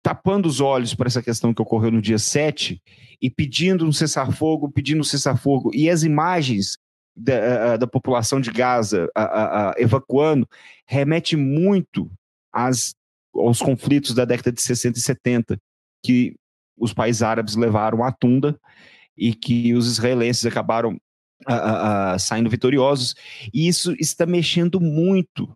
tapando os olhos para essa questão que ocorreu no dia 7 e pedindo um cessar-fogo, pedindo um cessar-fogo. E as imagens da, da população de Gaza evacuando remete muito às, aos conflitos da década de 60 e 70, que os países árabes levaram a tunda e que os israelenses acabaram saindo vitoriosos. E isso está mexendo muito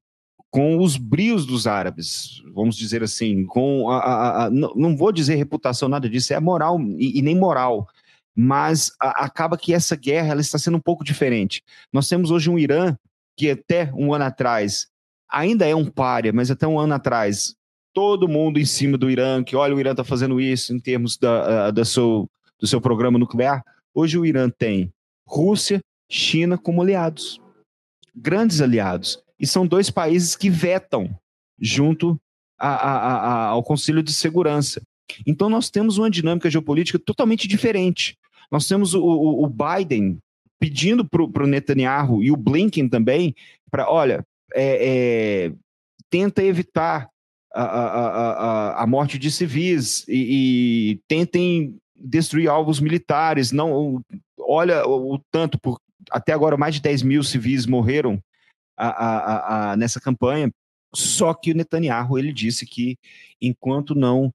com os brios dos árabes, vamos dizer assim, com a, a, não, não, vou dizer reputação, nada disso, é moral e, e nem moral, mas acaba que essa guerra ela está sendo um pouco diferente. Nós temos hoje um Irã que até um ano atrás ainda é um párea, mas até um ano atrás todo mundo em cima do Irã, que olha, o Irã está fazendo isso em termos da, da seu, do seu programa nuclear. Hoje o Irã tem Rússia, China como aliados, grandes aliados. E são dois países que vetam junto a, a, a, ao Conselho de Segurança. Então nós temos uma dinâmica geopolítica totalmente diferente. Nós temos o, o, o Biden pedindo para o Netanyahu e o Blinken também para, olha, é, é, tenta evitar a, a, a, a morte de civis e, e, tentem destruir alvos militares. Não, olha o, o tanto, por, até agora mais de 10 mil civis morreram a, a, nessa campanha. Só que o Netanyahu ele disse que enquanto não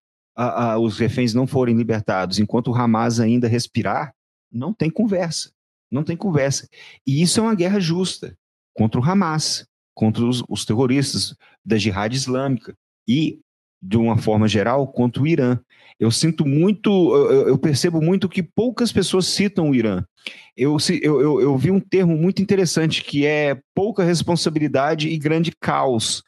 os reféns não forem libertados, enquanto o Hamas ainda respirar, não tem conversa. Não tem conversa. E isso é uma guerra justa contra o Hamas, contra os, os terroristas da Jihad Islâmica e, de uma forma geral, contra o Irã. Eu sinto muito, eu, percebo muito que poucas pessoas citam o Irã. Eu, eu, eu, eu vi um termo muito interessante que é pouca responsabilidade e grande caos.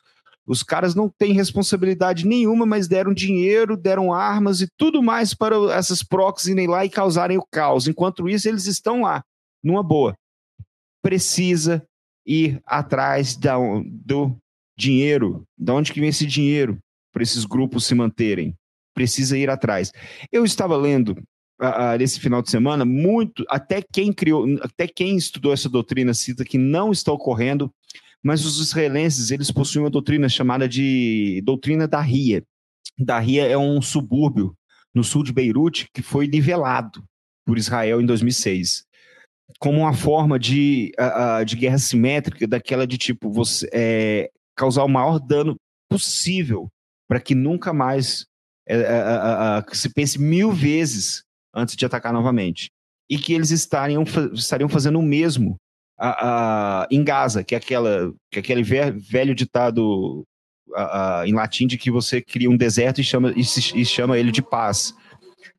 Os caras não têm responsabilidade nenhuma, mas deram dinheiro, deram armas e tudo mais para essas proxies irem lá e causarem o caos. Enquanto isso, eles estão lá, numa boa. Precisa ir atrás da, do dinheiro. De onde que vem esse dinheiro para esses grupos se manterem? Precisa ir atrás. Eu estava lendo uh, nesse final de semana muito, até quem criou, até quem estudou essa doutrina cita que não está ocorrendo, mas os israelenses eles possuem uma doutrina chamada de doutrina da Ria. Da Ria é um subúrbio no sul de Beirute que foi nivelado por Israel em 2006 como uma forma de, uh, de guerra simétrica, daquela de tipo, você, é, causar o maior dano possível para que nunca mais é, é, é, se pense mil vezes antes de atacar novamente. E que eles estariam, estariam fazendo o mesmo em Gaza, que é, aquela, que é aquele velho ditado em latim de que você cria um deserto e chama, e, se, e chama ele de paz.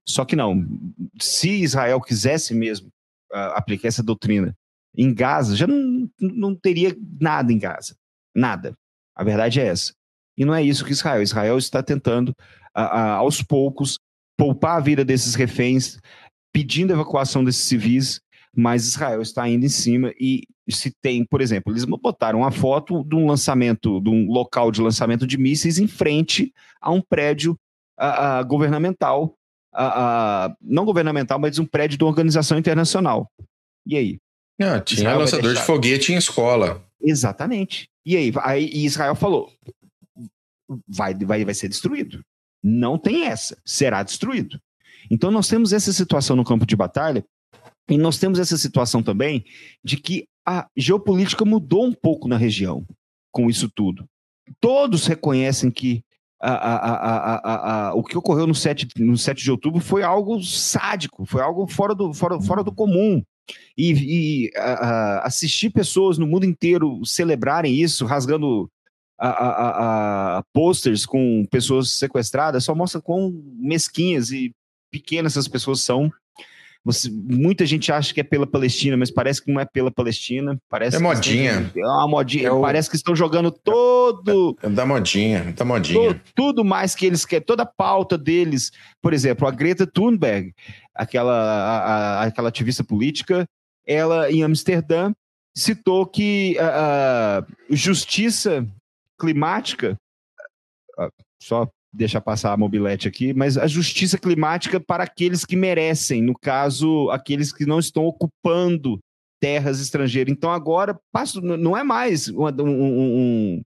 Só que não. Se Israel quisesse mesmo aplicar essa doutrina em Gaza, já não, não teria nada em Gaza. Nada. A verdade é essa. E não é isso que Israel. Israel está tentando, a, a, aos poucos, poupar a vida desses reféns, pedindo evacuação desses civis, mas Israel está indo em cima e se tem, por exemplo, eles botaram uma foto de um lançamento, de um local de lançamento de mísseis em frente a um prédio a, governamental, não governamental, mas um prédio de uma organização internacional. E aí? Ah, tinha Israel lançador de foguete em escola. Exatamente. E aí, aí Israel falou: vai, vai, vai ser destruído. Não tem essa, será destruído. Então nós temos essa situação no campo de batalha e nós temos essa situação também de que a geopolítica mudou um pouco na região com isso tudo. Todos reconhecem que a, a, a, o que ocorreu no 7, no 7 de outubro foi algo sádico, foi algo fora do, fora, fora do comum. E, e assistir pessoas no mundo inteiro celebrarem isso, rasgando a, a, a, posters com pessoas sequestradas só mostra quão mesquinhas e pequenas essas pessoas são. Você, muita gente acha que é pela Palestina, mas parece que não é pela Palestina. Parece é modinha. É uma modinha. É o, parece que estão jogando todo. É, é da modinha, da modinha. To, tudo mais que eles querem, toda a pauta deles. Por exemplo, a Greta Thunberg, aquela, a, a, aquela ativista política, ela em Amsterdã citou que a, a justiça climática, ah, só deixa passar a mobilete aqui, mas a justiça climática para aqueles que merecem, no caso, aqueles que não estão ocupando terras estrangeiras. Então agora não é mais um, um, um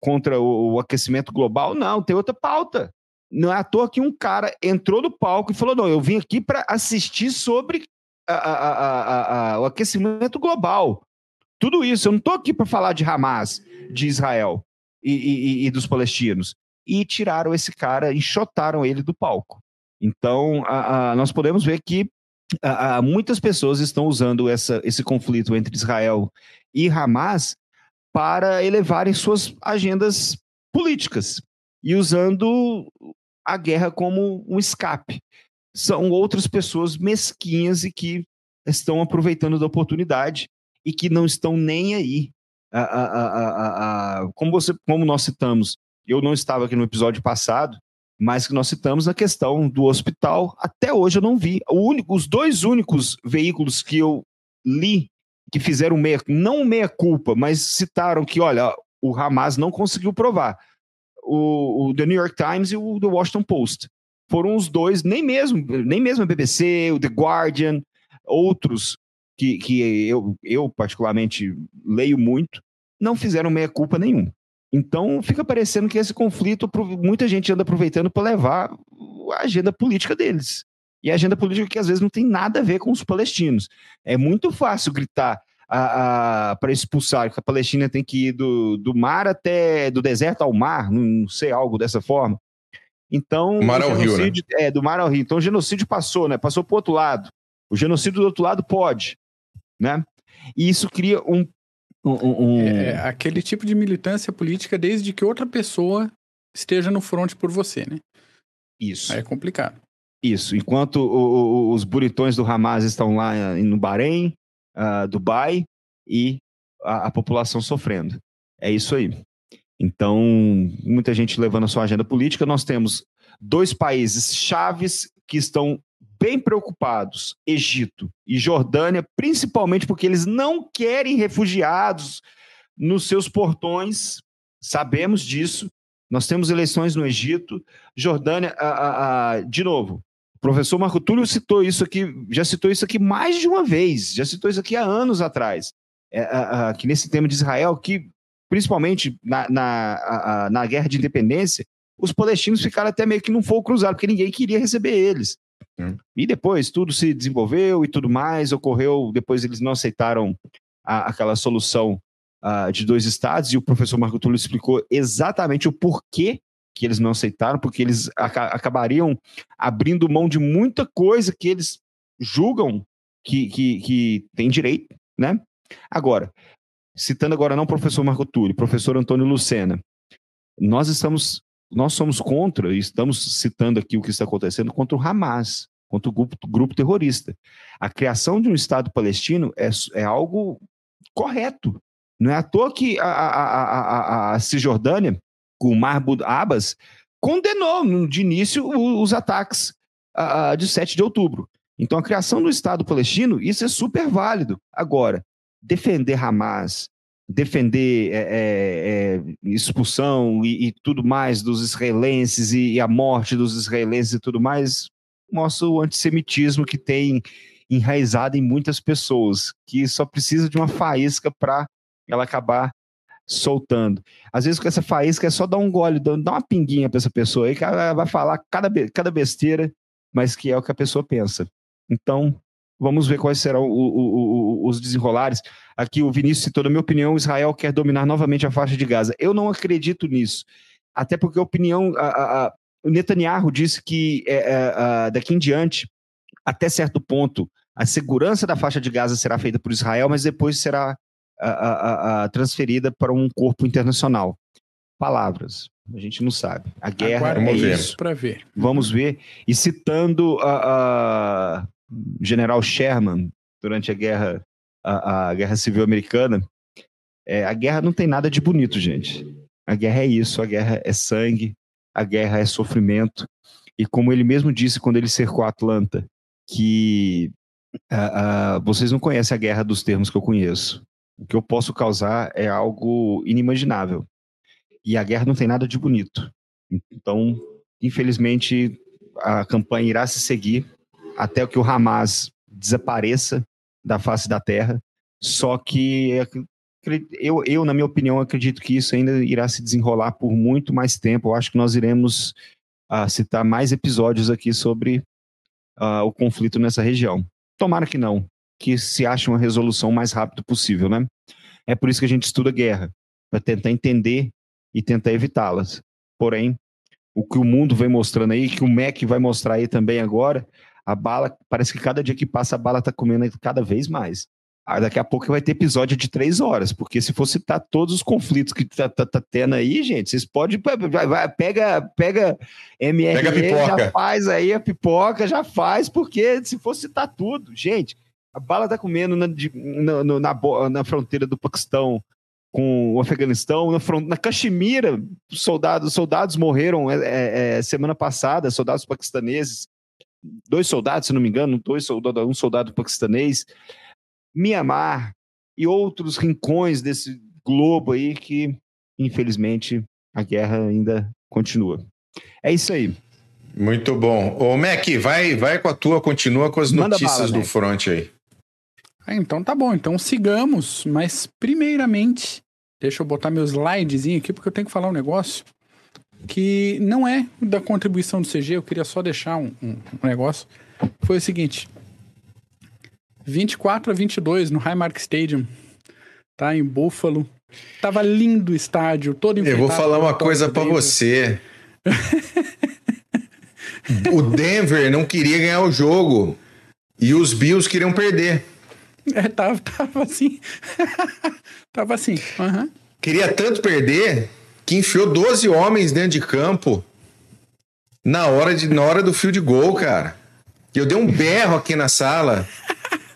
contra o, o, aquecimento global, não, tem outra pauta. Não é à toa que um cara entrou no palco e falou: não, eu vim aqui para assistir sobre a, a, a, o aquecimento global. Tudo isso, eu não estou aqui para falar de Hamas, de Israel e, e, e dos palestinos. E tiraram esse cara, enxotaram ele do palco. Então, a, a, nós podemos ver que a, muitas pessoas estão usando essa, esse conflito entre Israel e Hamas para elevarem suas agendas políticas e usando a guerra como um escape. São outras pessoas mesquinhas e que estão aproveitando da oportunidade e que não estão nem aí como, você, como nós citamos, eu não estava aqui no episódio passado, mas que nós citamos a questão do hospital, até hoje eu não vi. Único, os dois únicos veículos que eu li que fizeram meia, não meia culpa, mas citaram que, olha, o Hamas não conseguiu provar. O, o The New York Times e o The Washington Post. Foram os dois, nem mesmo, nem mesmo a BBC, o The Guardian, outros que, que eu, eu particularmente leio muito, não fizeram meia-culpa nenhum. Então fica parecendo que esse conflito, muita gente anda aproveitando para levar a agenda política deles. E a agenda política que às vezes não tem nada a ver com os palestinos. É muito fácil gritar para expulsar que a Palestina tem que ir do, do mar até do deserto ao mar, não, sei, algo dessa forma. Então, mar ao rio, né? É, do mar ao rio. Então o genocídio passou, né? Passou para o outro lado. O genocídio do outro lado pode né? E isso cria um. Um, um... É, é, aquele tipo de militância política desde que outra pessoa esteja no front por você, né? Isso. Aí é complicado. Isso. Enquanto o, o, os buritões do Hamas estão lá no Bahrein, uh, Dubai e a, a população sofrendo. É isso aí. Então, muita gente levando a sua agenda política. Nós temos dois países chaves que estão bem preocupados, Egito e Jordânia, principalmente porque eles não querem refugiados nos seus portões. Sabemos disso. Nós temos eleições no Egito, Jordânia, a, a, a, de novo. O professor Marco Túlio citou isso aqui, já citou isso aqui mais de uma vez, já citou isso aqui há anos atrás, é, que nesse tema de Israel, que principalmente na, na, na guerra de independência, os palestinos ficaram até meio que num fogo cruzado, porque ninguém queria receber eles. E depois tudo se desenvolveu e tudo mais ocorreu. Depois eles não aceitaram a, aquela solução uh, de dois estados e o professor Marco Túlio explicou exatamente o porquê que eles não aceitaram, porque eles aca acabariam abrindo mão de muita coisa que eles julgam que, que, que tem direito, né? Agora, citando agora não o professor Marco Túlio, professor Antônio Lucena, nós estamos nós somos contra, e estamos citando aqui o que está acontecendo, contra o Hamas, contra o grupo, grupo terrorista. A criação de um Estado palestino é, é algo correto. Não é à toa que a, a, a, a Cisjordânia com Mahmoud Abbas, condenou de início os ataques de 7 de outubro. Então, a criação do Estado palestino, isso é super válido. Agora, defender Hamas, defender é, é, expulsão e, e, tudo mais dos israelenses e, e, a morte dos israelenses e tudo mais, mostra o antissemitismo que tem enraizado em muitas pessoas, que só precisa de uma faísca para ela acabar soltando. Às vezes com essa faísca é só dar um gole, dar uma pinguinha para essa pessoa aí, que ela vai falar cada, cada besteira, mas que é o que a pessoa pensa. Então, vamos ver quais serão o, o, o, os desenrolares. Aqui o Vinícius citou, na minha opinião, Israel quer dominar novamente a faixa de Gaza. Eu não acredito nisso. Até porque a opinião. A, a, o Netanyahu disse que é, é, daqui em diante, até certo ponto, a segurança da faixa de Gaza será feita por Israel, mas depois será transferida para um corpo internacional. Palavras. A gente não sabe. A guerra Agora, é isso. Para ver. Vamos ver. E citando a, a General Sherman durante a guerra, a, a guerra civil americana, é, a guerra não tem nada de bonito, gente. A guerra é isso. A guerra é sangue. A guerra é sofrimento. E como ele mesmo disse quando ele cercou Atlanta, que vocês não conhecem a guerra dos termos que eu conheço. O que eu posso causar é algo inimaginável. E a guerra não tem nada de bonito. Então, infelizmente, a campanha irá se seguir até que o Hamas desapareça da face da terra. Só que eu, eu, na minha opinião, acredito que isso ainda irá se desenrolar por muito mais tempo. Eu acho que nós iremos uh, citar mais episódios aqui sobre uh, o conflito nessa região. Tomara que não, que se ache uma resolução o mais rápido possível, né? É por isso que a gente estuda guerra, para tentar entender e tentar evitá-las. Porém, o que o mundo vem mostrando aí, que o MEC vai mostrar aí também agora, a bala, parece que cada dia que passa a bala está comendo cada vez mais. Aí daqui a pouco vai ter episódio de três horas, porque se for citar todos os conflitos que tá, tá, tá tendo aí, gente, vocês podem. Vai, vai, pega, pega MRE, pega já faz aí a pipoca, já faz, porque se for citar tudo, gente, a bala tá comendo na, na, na, na fronteira do Paquistão, com o Afeganistão, na, front, na Caxemira, soldados, soldados morreram é, é, é, semana passada, soldados paquistaneses, dois soldados, se não me engano, dois soldados, um soldado paquistanês, Mianmar e outros rincões desse globo aí que, infelizmente, a guerra ainda continua. É isso aí. Muito bom. Ô, Mac, vai, vai com a tua, continua com as Manda notícias bala, do Mac. front aí. Ah, então tá bom, então sigamos, mas primeiramente, deixa eu botar meus slidezinho aqui, porque eu tenho que falar um negócio que não é da contribuição do CG, eu queria só deixar um, um, um negócio. Foi o seguinte: 24 a 22 no Highmark Stadium, tá? Em Buffalo. Tava lindo o estádio, todo Eu vou falar uma coisa para você. o Denver não queria ganhar o jogo e os Bills queriam perder. É, tava, tava assim. tava assim. Uhum. Queria tanto perder que enfiou 12 homens dentro de campo na hora, de, na hora do fio de gol, cara. E eu dei um berro aqui na sala.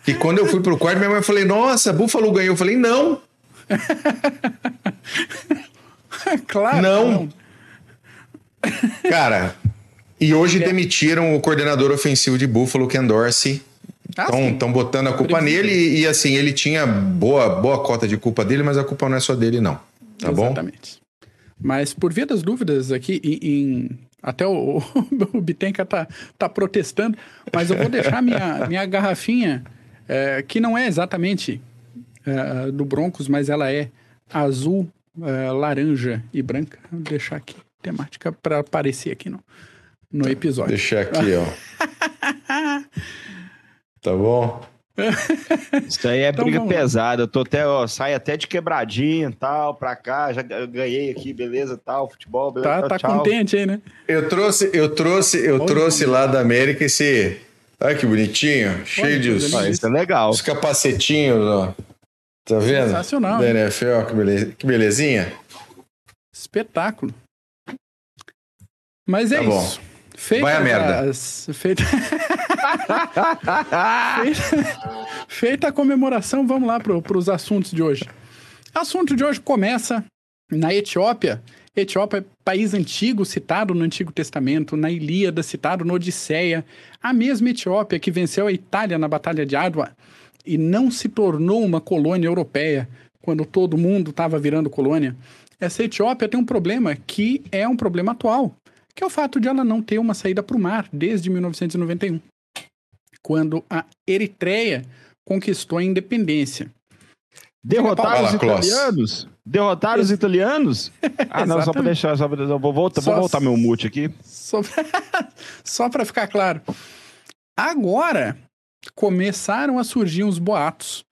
E quando eu fui pro quarto, minha mãe falou: Nossa, Buffalo ganhou. Eu falei: Não. claro. Não. não. Cara, e hoje demitiram o coordenador ofensivo de Buffalo, Ken Dorsey Estão ah, botando a culpa nele e, e, assim, ele tinha boa, boa cota de culpa dele, mas a culpa não é só dele, não. Tá Exatamente. bom? Exatamente. Mas por via das dúvidas aqui, em, em até o, o Bitenca tá, tá protestando, mas eu vou deixar minha, minha garrafinha, é, que não é exatamente é, do Broncos, mas ela é azul, é, laranja e branca. Vou deixar aqui, temática para aparecer aqui no, no episódio. Deixar aqui, ó. Tá bom? Isso aí é então, briga pesada. Eu tô até, ó, sai até de quebradinha e tal, pra cá. Já ganhei aqui, beleza, tal, futebol, beleza. Tá, tá tchau. contente aí, né? Eu trouxe, eu trouxe, eu Olha trouxe lá da América esse. Olha que bonitinho, cheio de. Os, ah, isso é legal. Os capacetinhos, ó. Tá vendo? Sensacional. Da NFL, que, beleza, que belezinha. Espetáculo. Mas é tá isso. Bom. Feita Vai a merda. As, feita... feita... a comemoração, vamos lá para os assuntos de hoje. Assunto de hoje começa na Etiópia Etiópia é país antigo, citado no Antigo Testamento, na Ilíada, citado no Odisseia. A mesma Etiópia que venceu a Itália na Batalha de Adwa e não se tornou uma colônia europeia quando todo mundo estava virando colônia. Essa Etiópia tem um problema que é um problema atual, que é o fato de ela não ter uma saída para o mar desde 1991, quando a Eritreia conquistou a independência. Derrotaram os italianos? Derrotaram os italianos? Ah, não, só pra Exatamente. deixar, só pra, vou, voltar, vou Só- voltar meu mute aqui. Só pra ficar claro. Agora começaram a surgir uns boatos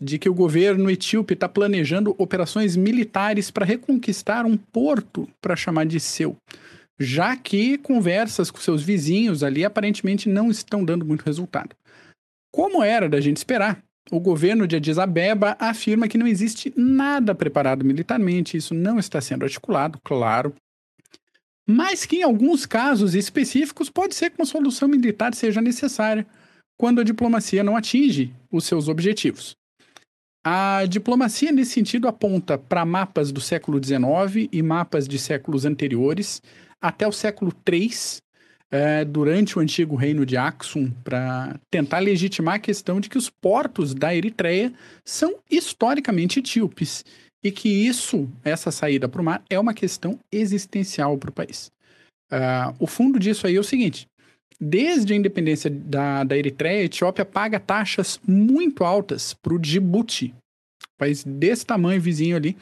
de que o governo etíope está planejando operações militares para reconquistar um porto para chamar de seu, já que conversas com seus vizinhos ali aparentemente não estão dando muito resultado. Como era da gente esperar, o governo de Addis Abeba afirma que não existe nada preparado militarmente, isso não está sendo articulado, claro, mas que em alguns casos específicos pode ser que uma solução militar seja necessária quando a diplomacia não atinge os seus objetivos. A diplomacia, nesse sentido, aponta para mapas do século XIX e mapas de séculos anteriores, até o século III, eh, durante o antigo reino de Aksum, para tentar legitimar a questão de que os portos da Eritreia são historicamente etíopes e que isso, essa saída para o mar, é uma questão existencial para o país. Ah, o fundo disso aí é o seguinte: desde a independência da, da Eritreia, a Etiópia paga taxas muito altas para o Djibouti, país desse tamanho vizinho ali,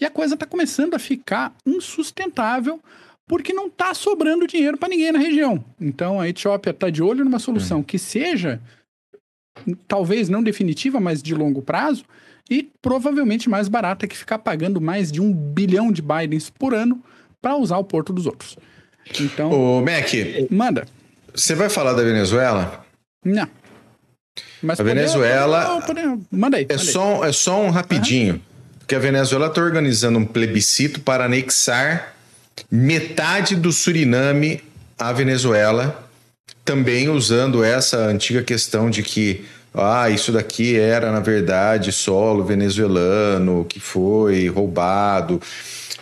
e a coisa está começando a ficar insustentável porque não está sobrando dinheiro para ninguém na região. Então a Etiópia está de olho numa solução que seja talvez não definitiva, mas de longo prazo, e provavelmente mais barata que ficar pagando mais de um bilhão de Bidens por ano para usar o porto dos outros. Então, Ô, Mac, manda. você vai falar da Venezuela? Não. Mas A Venezuela- pode- pode- manda aí. É manda aí. só, é só um rapidinho. Porque a Venezuela está organizando um plebiscito para anexar metade do Suriname à Venezuela, também usando essa antiga questão de que ah, isso daqui era, na verdade, solo venezuelano que foi roubado.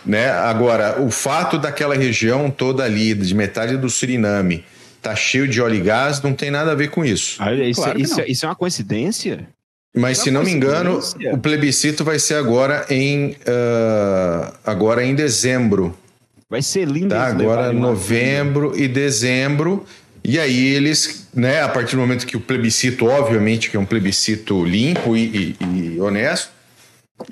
Né? Agora, o fato daquela região toda ali, de metade do Suriname, tá cheio de óleo e gás, não tem nada a ver com isso. Ah, isso, Claro que isso, é- isso é uma coincidência? Mas É se não me engano, o plebiscito vai ser agora em ah, agora em dezembro, Vai ser lindo. tá? Agora novembro e dezembro. E aí eles, né, a partir do momento que o plebiscito, obviamente, que é um plebiscito limpo e, e- e honesto,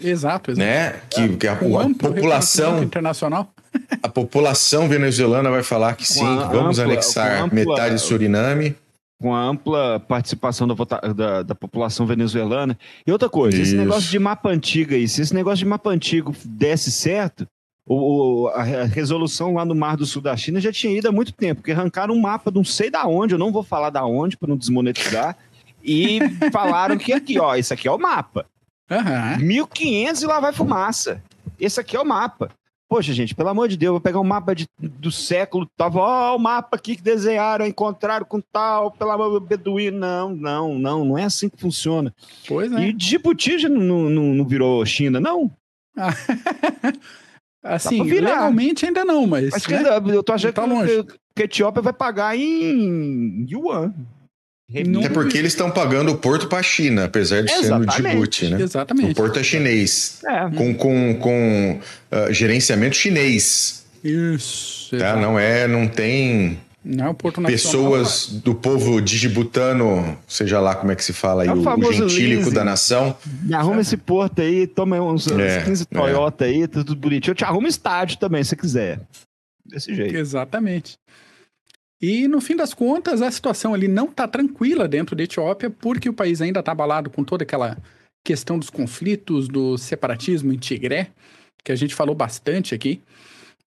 Exato, exato. né, que, que a, a população, internacional. a população venezuelana vai falar que sim, que vamos ampla- anexar ampla- metade do Suriname. com a ampla participação da, vota- da, da população venezuelana. E outra coisa, esse Isso. negócio de mapa antigo aí, se esse negócio de mapa antigo desse certo, o, a, re- a resolução lá no Mar do Sul da China já tinha ido há muito tempo, porque arrancaram um mapa de não sei da onde, eu não vou falar da onde para não desmonetizar, e falaram que aqui, ó, esse aqui é o mapa. Aham. 1500 e lá vai fumaça. Esse aqui é o mapa. Poxa, gente, pelo amor de Deus, vou pegar um mapa de- do século, tava, ó, o mapa aqui que desenharam, encontraram com tal, pelo amor do beduíno. Não, não, não, não é assim que funciona. Pois é. E Djibouti já não, não, não virou China, não? Assim, legalmente ainda não, mas. Acho né? ainda- eu tô achando Tá que, longe. que a Etiópia vai pagar em yuan. Não- Até porque eles estão pagando o porto para a China, apesar de ser no Exatamente. Djibouti, né? O Exatamente. porto é chinês. É, com, com, com ah, gerenciamento chinês, Isso. tá? Não é, não tem Não é o Porto Nacional. pessoas do povo digibutano, seja lá como é que se fala aí, É o o, gentílico leasing. da nação. me arruma esse porto aí, toma uns, uns É, 15 é. Toyota aí, tá tudo bonitinho. Eu te arrumo estádio também, se você quiser. Desse jeito. Exatamente. E no fim das contas, a situação ali não está tranquila dentro da Etiópia, porque o país ainda está abalado com toda aquela questão dos conflitos, do separatismo em Tigré, que a gente falou bastante aqui.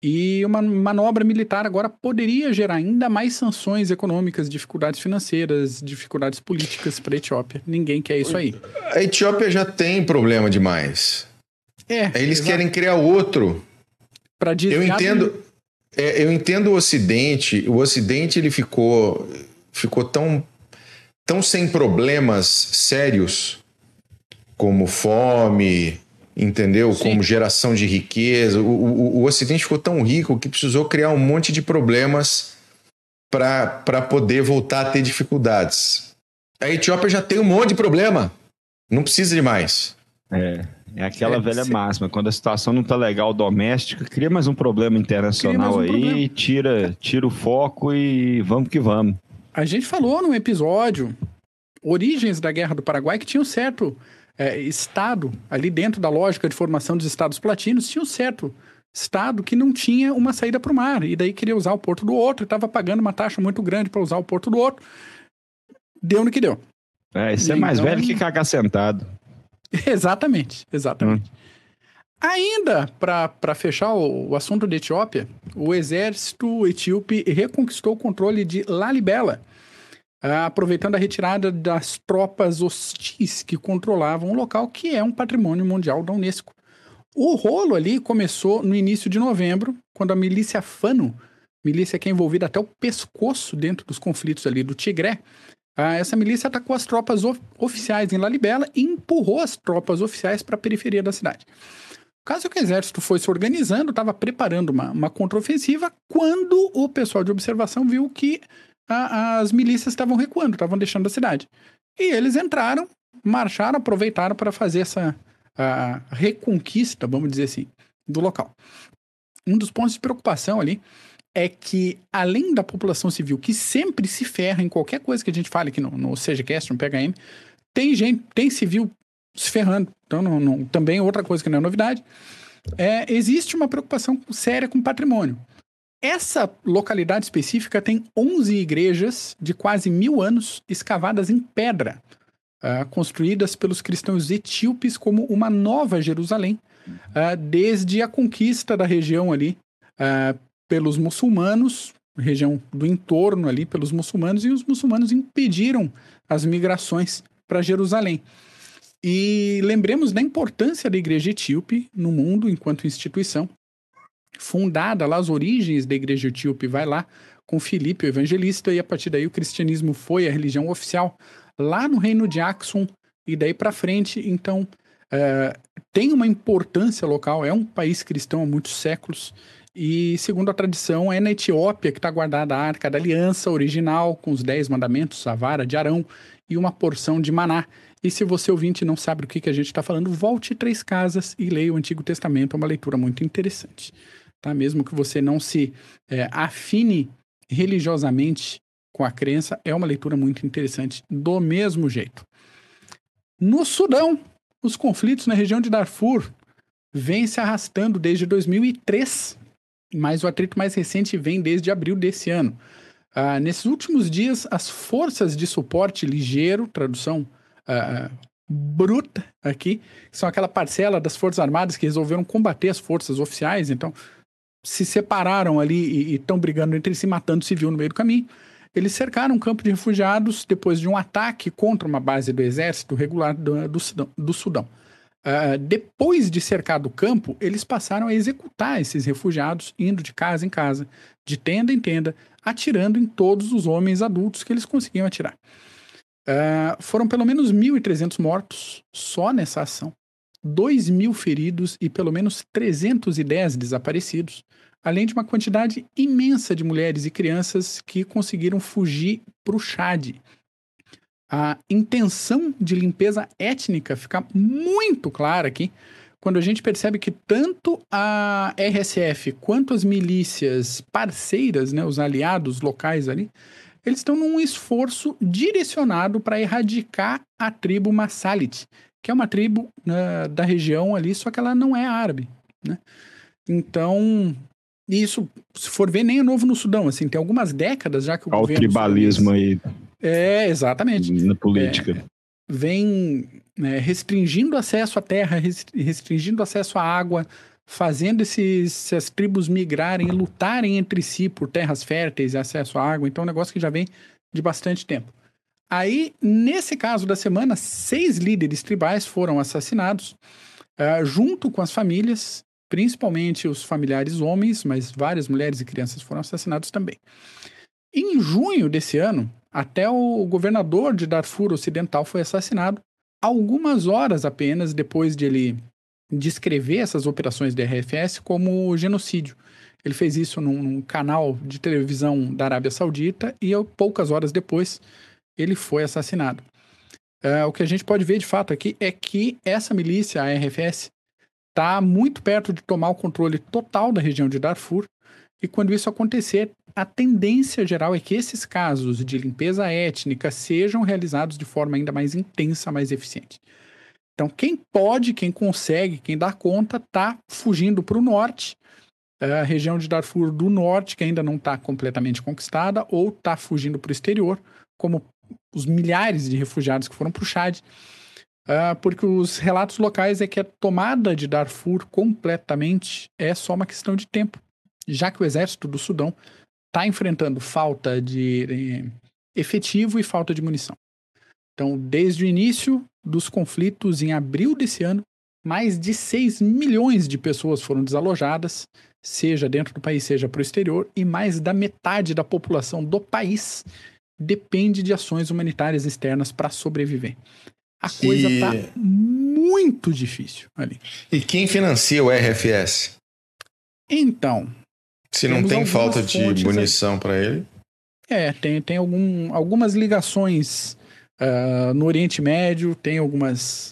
E uma manobra militar agora poderia gerar ainda mais sanções econômicas, dificuldades financeiras, dificuldades políticas para a Etiópia. Ninguém quer isso aí. A Etiópia já tem problema demais. É, Eles querem criar outro. Para Eu entendo, é, eu entendo o Ocidente. O Ocidente ele ficou, ficou tão, tão sem problemas sérios como fome entendeu? Sim. Como geração de riqueza. O, o, o Ocidente ficou tão rico que precisou criar um monte de problemas para poder voltar a ter dificuldades. A Etiópia já tem um monte de problema, não precisa de mais. É, é aquela é, velha máxima, quando a situação não tá legal doméstica, cria mais um problema internacional um aí, problema. tira, tira o foco e vamos que vamos. A gente falou num episódio origens da Guerra do Paraguai que tinha um certo é, estado ali dentro da lógica de formação dos estados platinos, tinha um certo estado que não tinha uma saída para o mar e daí queria usar o porto do outro e estava pagando uma taxa muito grande para usar o porto do outro. Deu no que deu. É, isso é mais então... velho que cagar sentado. exatamente, exatamente. Hum. Ainda para fechar o, o, assunto da Etiópia, o exército etíope reconquistou o controle de Lalibela, aproveitando a retirada das tropas hostis que controlavam o local, que é um patrimônio mundial da Unesco. O rolo ali começou no início de novembro, quando a milícia Fano, milícia que é envolvida até o pescoço dentro dos conflitos ali do Tigré, ah, essa milícia atacou as tropas of oficiais em Lalibela e empurrou as tropas oficiais para a periferia da cidade. Caso que o exército foi se organizando, estava preparando uma, uma contraofensiva, quando o pessoal de observação viu que a, as milícias estavam recuando, estavam deixando a cidade. E eles entraram, marcharam, aproveitaram para fazer essa reconquista, vamos dizer assim, do local. Um dos pontos de preocupação ali é que, além da população civil, que sempre se ferra em qualquer coisa que a gente fale aqui no, no CGCast, no PHM, tem gente, tem civil se ferrando. Então, não, não, também outra coisa que não é novidade. É, existe uma preocupação séria com patrimônio. Essa localidade específica tem 11 igrejas de quase mil anos escavadas em pedra, uh, construídas pelos cristãos etíopes como uma nova Jerusalém, uh, desde a conquista da região ali uh, pelos muçulmanos, região do entorno ali pelos muçulmanos, e os muçulmanos impediram as migrações para Jerusalém. E lembremos da importância da igreja etíope no mundo enquanto instituição. Fundada lá, as origens da igreja etíope, vai lá com Filipe, o evangelista, e a partir daí o cristianismo foi a religião oficial lá no reino de Axum e daí para frente. Então, uh, tem uma importância local, é um país cristão há muitos séculos e, segundo a tradição, é na Etiópia que está guardada a Arca da Aliança original, com os Dez Mandamentos, a vara de Arão e uma porção de maná. E se você ouvinte não sabe do que, que a gente está falando, volte três casas e leia o Antigo Testamento, é uma leitura muito interessante. Tá? Mesmo que você não se é, afine religiosamente com a crença, é uma leitura muito interessante do mesmo jeito. No Sudão, os conflitos na região de Darfur vêm se arrastando desde 2003 mas o atrito mais recente vem desde abril desse ano. Uh, nesses últimos dias, as forças de suporte ligeiro, tradução uh, bruta aqui, são aquela parcela das Forças Armadas que resolveram combater as forças oficiais, então se separaram ali e estão brigando entre si, matando civil no meio do caminho. Eles cercaram um campo de refugiados depois de um ataque contra uma base do exército regular do, do, Sudão. Do Sudão. Uh, depois de cercar o campo, eles passaram a executar esses refugiados, indo de casa em casa, de tenda em tenda, atirando em todos os homens adultos que eles conseguiam atirar. Uh, foram pelo menos 1.300 mortos só nessa ação, 2 mil feridos e pelo menos 310 desaparecidos, além de uma quantidade imensa de mulheres e crianças que conseguiram fugir para o Chad, a intenção de limpeza étnica fica muito clara aqui quando a gente percebe que tanto a RSF quanto as milícias parceiras, né, os aliados locais ali, eles estão num esforço direcionado para erradicar a tribo Massalit, que é uma tribo uh, da região ali, só que ela não é árabe, né? Então, isso, se for ver, nem é novo no Sudão, assim, tem algumas décadas já que o Olha governo... o tribalismo aí. É, exatamente. Na política. É, vem né, restringindo acesso à terra, restringindo acesso à água, fazendo esses, essas tribos migrarem e lutarem entre si por terras férteis e acesso à água. Então, é um negócio que já vem de bastante tempo. Aí, nesse caso da semana, seis líderes tribais foram assassinados, uh, junto com as famílias, principalmente os familiares homens, mas várias mulheres e crianças foram assassinados também. Em junho desse ano, até o governador de Darfur Ocidental foi assassinado algumas horas apenas depois de ele descrever essas operações da RFS como genocídio. Ele fez isso num, num canal de televisão da Arábia Saudita e poucas horas depois ele foi assassinado. Uh, o que a gente pode ver de fato aqui é que essa milícia, a RFS, está muito perto de tomar o controle total da região de Darfur. E quando isso acontecer, a tendência geral é que esses casos de limpeza étnica sejam realizados de forma ainda mais intensa, mais eficiente. Então, quem pode, quem consegue, quem dá conta, está fugindo para o norte, a região de Darfur do norte, que ainda não está completamente conquistada, ou está fugindo para o exterior, como os milhares de refugiados que foram para o Chad, uh, porque os relatos locais é que a tomada de Darfur completamente é só uma questão de tempo, já que o exército do Sudão está enfrentando falta de eh, efetivo e falta de munição. Então, desde o início dos conflitos, em abril desse ano, mais de 6 milhões de pessoas foram desalojadas, seja dentro do país, seja para o exterior, e mais da metade da população do país depende de ações humanitárias externas para sobreviver. A coisa está e... muito difícil ali. E quem financia o RFS? Então. Se não tem falta de munição para ele? É, tem, tem algum, algumas ligações uh, no Oriente Médio, tem algumas,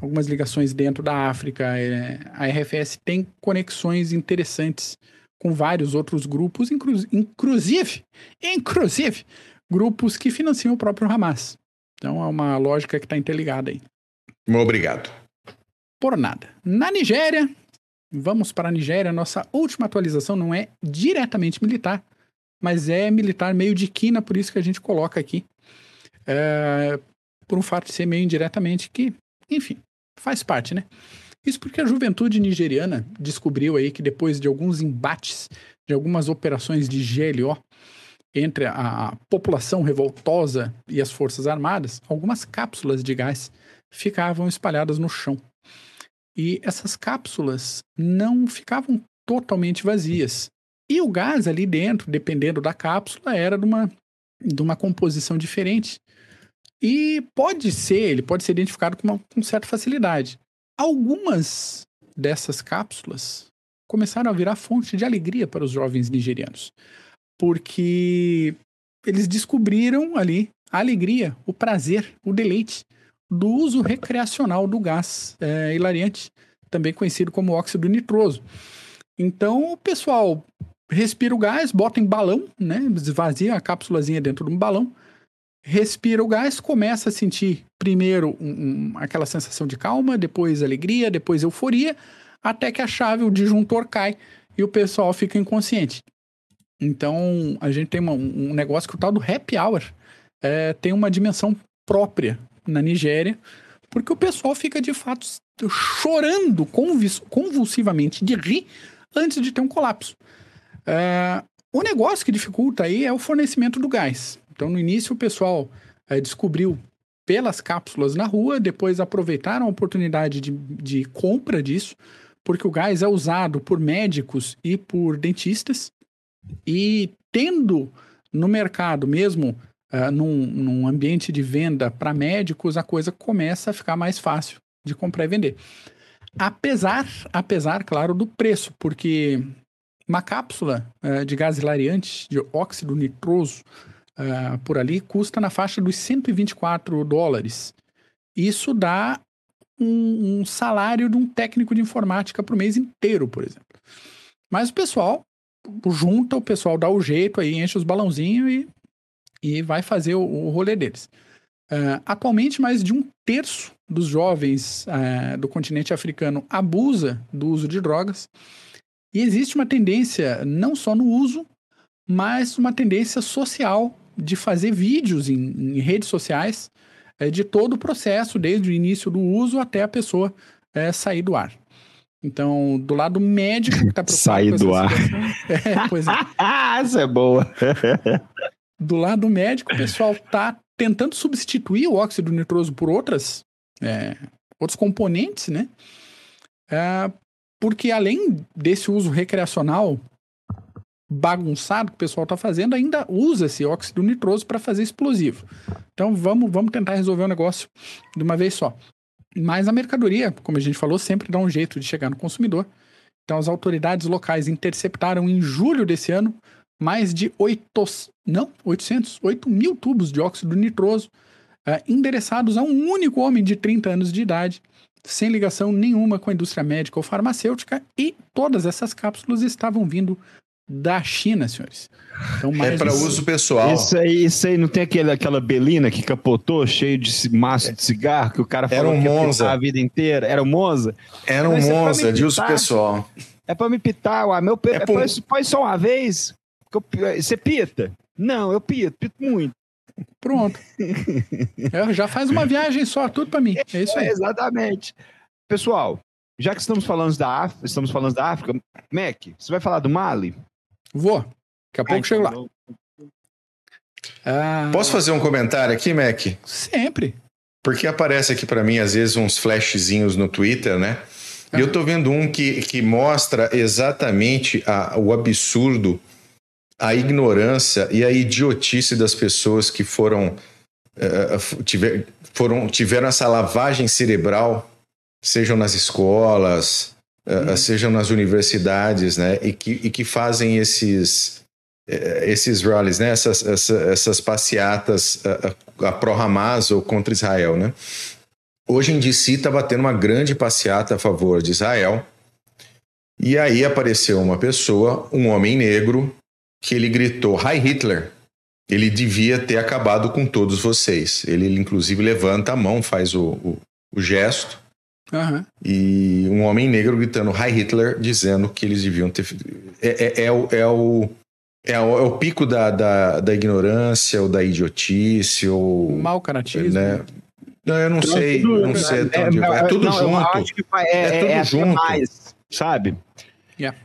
algumas ligações dentro da África. É, a RFS tem conexões interessantes com vários outros grupos, inclu inclusive, inclusive grupos que financiam o próprio Hamas. Então é uma lógica que está interligada aí. Obrigado. Por nada. Na Nigéria, vamos para a Nigéria. Nossa última atualização não é diretamente militar, mas é militar meio de quina, por isso que a gente coloca aqui. É, por um fato de ser meio indiretamente, que, enfim, faz parte, né? Isso porque a juventude nigeriana descobriu aí que depois de alguns embates, de algumas operações de GLO, entre a população revoltosa e as forças armadas, algumas cápsulas de gás ficavam espalhadas no chão. E essas cápsulas não ficavam totalmente vazias. E o gás ali dentro, dependendo da cápsula, era de uma, de uma composição diferente. E pode ser, ele pode ser identificado com, uma, com certa facilidade. Algumas dessas cápsulas começaram a virar fonte de alegria para os jovens nigerianos porque eles descobriram ali a alegria, o prazer, o deleite do uso recreacional do gás é, hilariante, também conhecido como óxido nitroso. Então o pessoal respira o gás, bota em balão, né? Esvazia a cápsulazinha dentro de um balão, respira o gás, começa a sentir primeiro um, um, aquela sensação de calma, depois alegria, depois euforia, até que a chave, o disjuntor cai e o pessoal fica inconsciente. Então, a gente tem uma, um negócio que o tal do happy hour é, tem uma dimensão própria na Nigéria, porque o pessoal fica de fato chorando convulsivamente de rir antes de ter um colapso. É, o negócio que dificulta aí é o fornecimento do gás. Então, no início, o pessoal é, descobriu pelas cápsulas na rua, depois aproveitaram a oportunidade de, de compra disso, porque o gás é usado por médicos e por dentistas. E tendo no mercado mesmo, uh, num, num ambiente de venda para médicos, a coisa começa a ficar mais fácil de comprar e vender. Apesar, apesar, claro, do preço, porque uma cápsula uh, de gás hilariante, de óxido nitroso, uh, por ali, custa na faixa dos 124 dólares. Isso dá um, um salário de um técnico de informática o mês inteiro, por exemplo. Mas o pessoal junta, o pessoal dá o jeito aí, enche os balãozinhos e, e vai fazer o, o rolê deles. Uh, atualmente, mais de um terço dos jovens uh, do continente africano abusa do uso de drogas. E existe uma tendência, não só no uso, mas uma tendência social de fazer vídeos em, em redes sociais uh, de todo o processo, desde o início do uso até a pessoa sair do ar. Então, do lado médico que tá preocupado Sair do ar. É, pois é. Essa é boa. do lado médico, o pessoal tá tentando substituir o óxido nitroso por outras, é, outros componentes, né? É, porque além desse uso recreacional bagunçado que o pessoal está fazendo, ainda usa esse óxido nitroso para fazer explosivo. Então vamos, vamos tentar resolver o negócio de uma vez só. Mas a mercadoria, como a gente falou, sempre dá um jeito de chegar no consumidor. Então, as autoridades locais interceptaram em julho desse ano mais de 8, não, 800, 8 mil tubos de óxido nitroso uh, endereçados a um único homem de 30 anos de idade, sem ligação nenhuma com a indústria médica ou farmacêutica, e todas essas cápsulas estavam vindo da China, senhores. Então, é para uso pessoal. Isso aí, isso aí não tem aquele, aquela belina que capotou, cheio de maço de cigarro, que o cara falou Era um Monza. a vida inteira? Era um Monza? Era um Mas é Monza, é de uso pessoal. É para me pitar, ué. Meu, é, é por... Põe só uma vez. Você pita? Não, eu pito, pito muito. Pronto. é, já faz uma viagem só, tudo para mim. É isso aí. É, exatamente. Pessoal, já que estamos falando da África, estamos falando da África, Mac, você vai falar do Mali? Vou. Daqui a pouco chego lá. Ah, Posso fazer um comentário aqui, Mac? Sempre. Porque aparece aqui para mim, às vezes, uns flashzinhos no Twitter, né? E eu tô vendo um que, que mostra exatamente a, o absurdo, a ignorância e a idiotice das pessoas que foram, uh, tiver, foram tiveram essa lavagem cerebral, sejam nas escolas, uh, sejam nas universidades, né? E que, e que fazem esses, uh, esses rallies, né? Essas, essa, essas passeatas a, a pró-Hamas ou contra Israel, né? Hoje em DC estava tendo uma grande passeata a favor de Israel. E aí apareceu uma pessoa, um homem negro, que ele gritou: Hi Hitler! Ele devia ter acabado com todos vocês. Ele inclusive, levanta a mão, faz o, o, o gesto. Uhum. E um homem negro gritando Hi Hitler, dizendo que eles deviam ter. É, é, é, o, é, o, é, o, é o pico da, da, da ignorância, ou da idiotice, ou. Mal caratismo. Né? Não, eu não então, sei, tudo, não sei até onde é, é, tudo não, junto. é, é, tudo é junto. Mais, sabe? Yeah.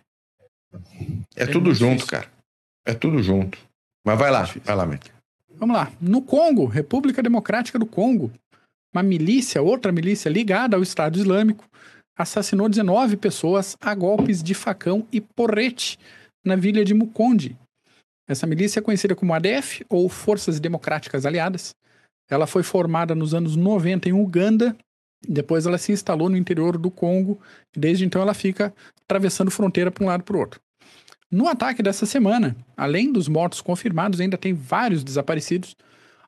É, tudo difícil. junto, cara. É tudo junto. Mas vai lá, vai lá, Mick. Vamos lá. No Congo, República Democrática do Congo, uma milícia, outra milícia ligada ao Estado Islâmico, assassinou 19 pessoas a golpes de facão e porrete na vila de Mukonde. Essa milícia é conhecida como ADF, ou Forças Democráticas Aliadas, ela foi formada nos anos 90 em Uganda, depois ela se instalou no interior do Congo, e desde então ela fica atravessando fronteira para um lado para o outro. No ataque dessa semana, além dos mortos confirmados, ainda tem vários desaparecidos.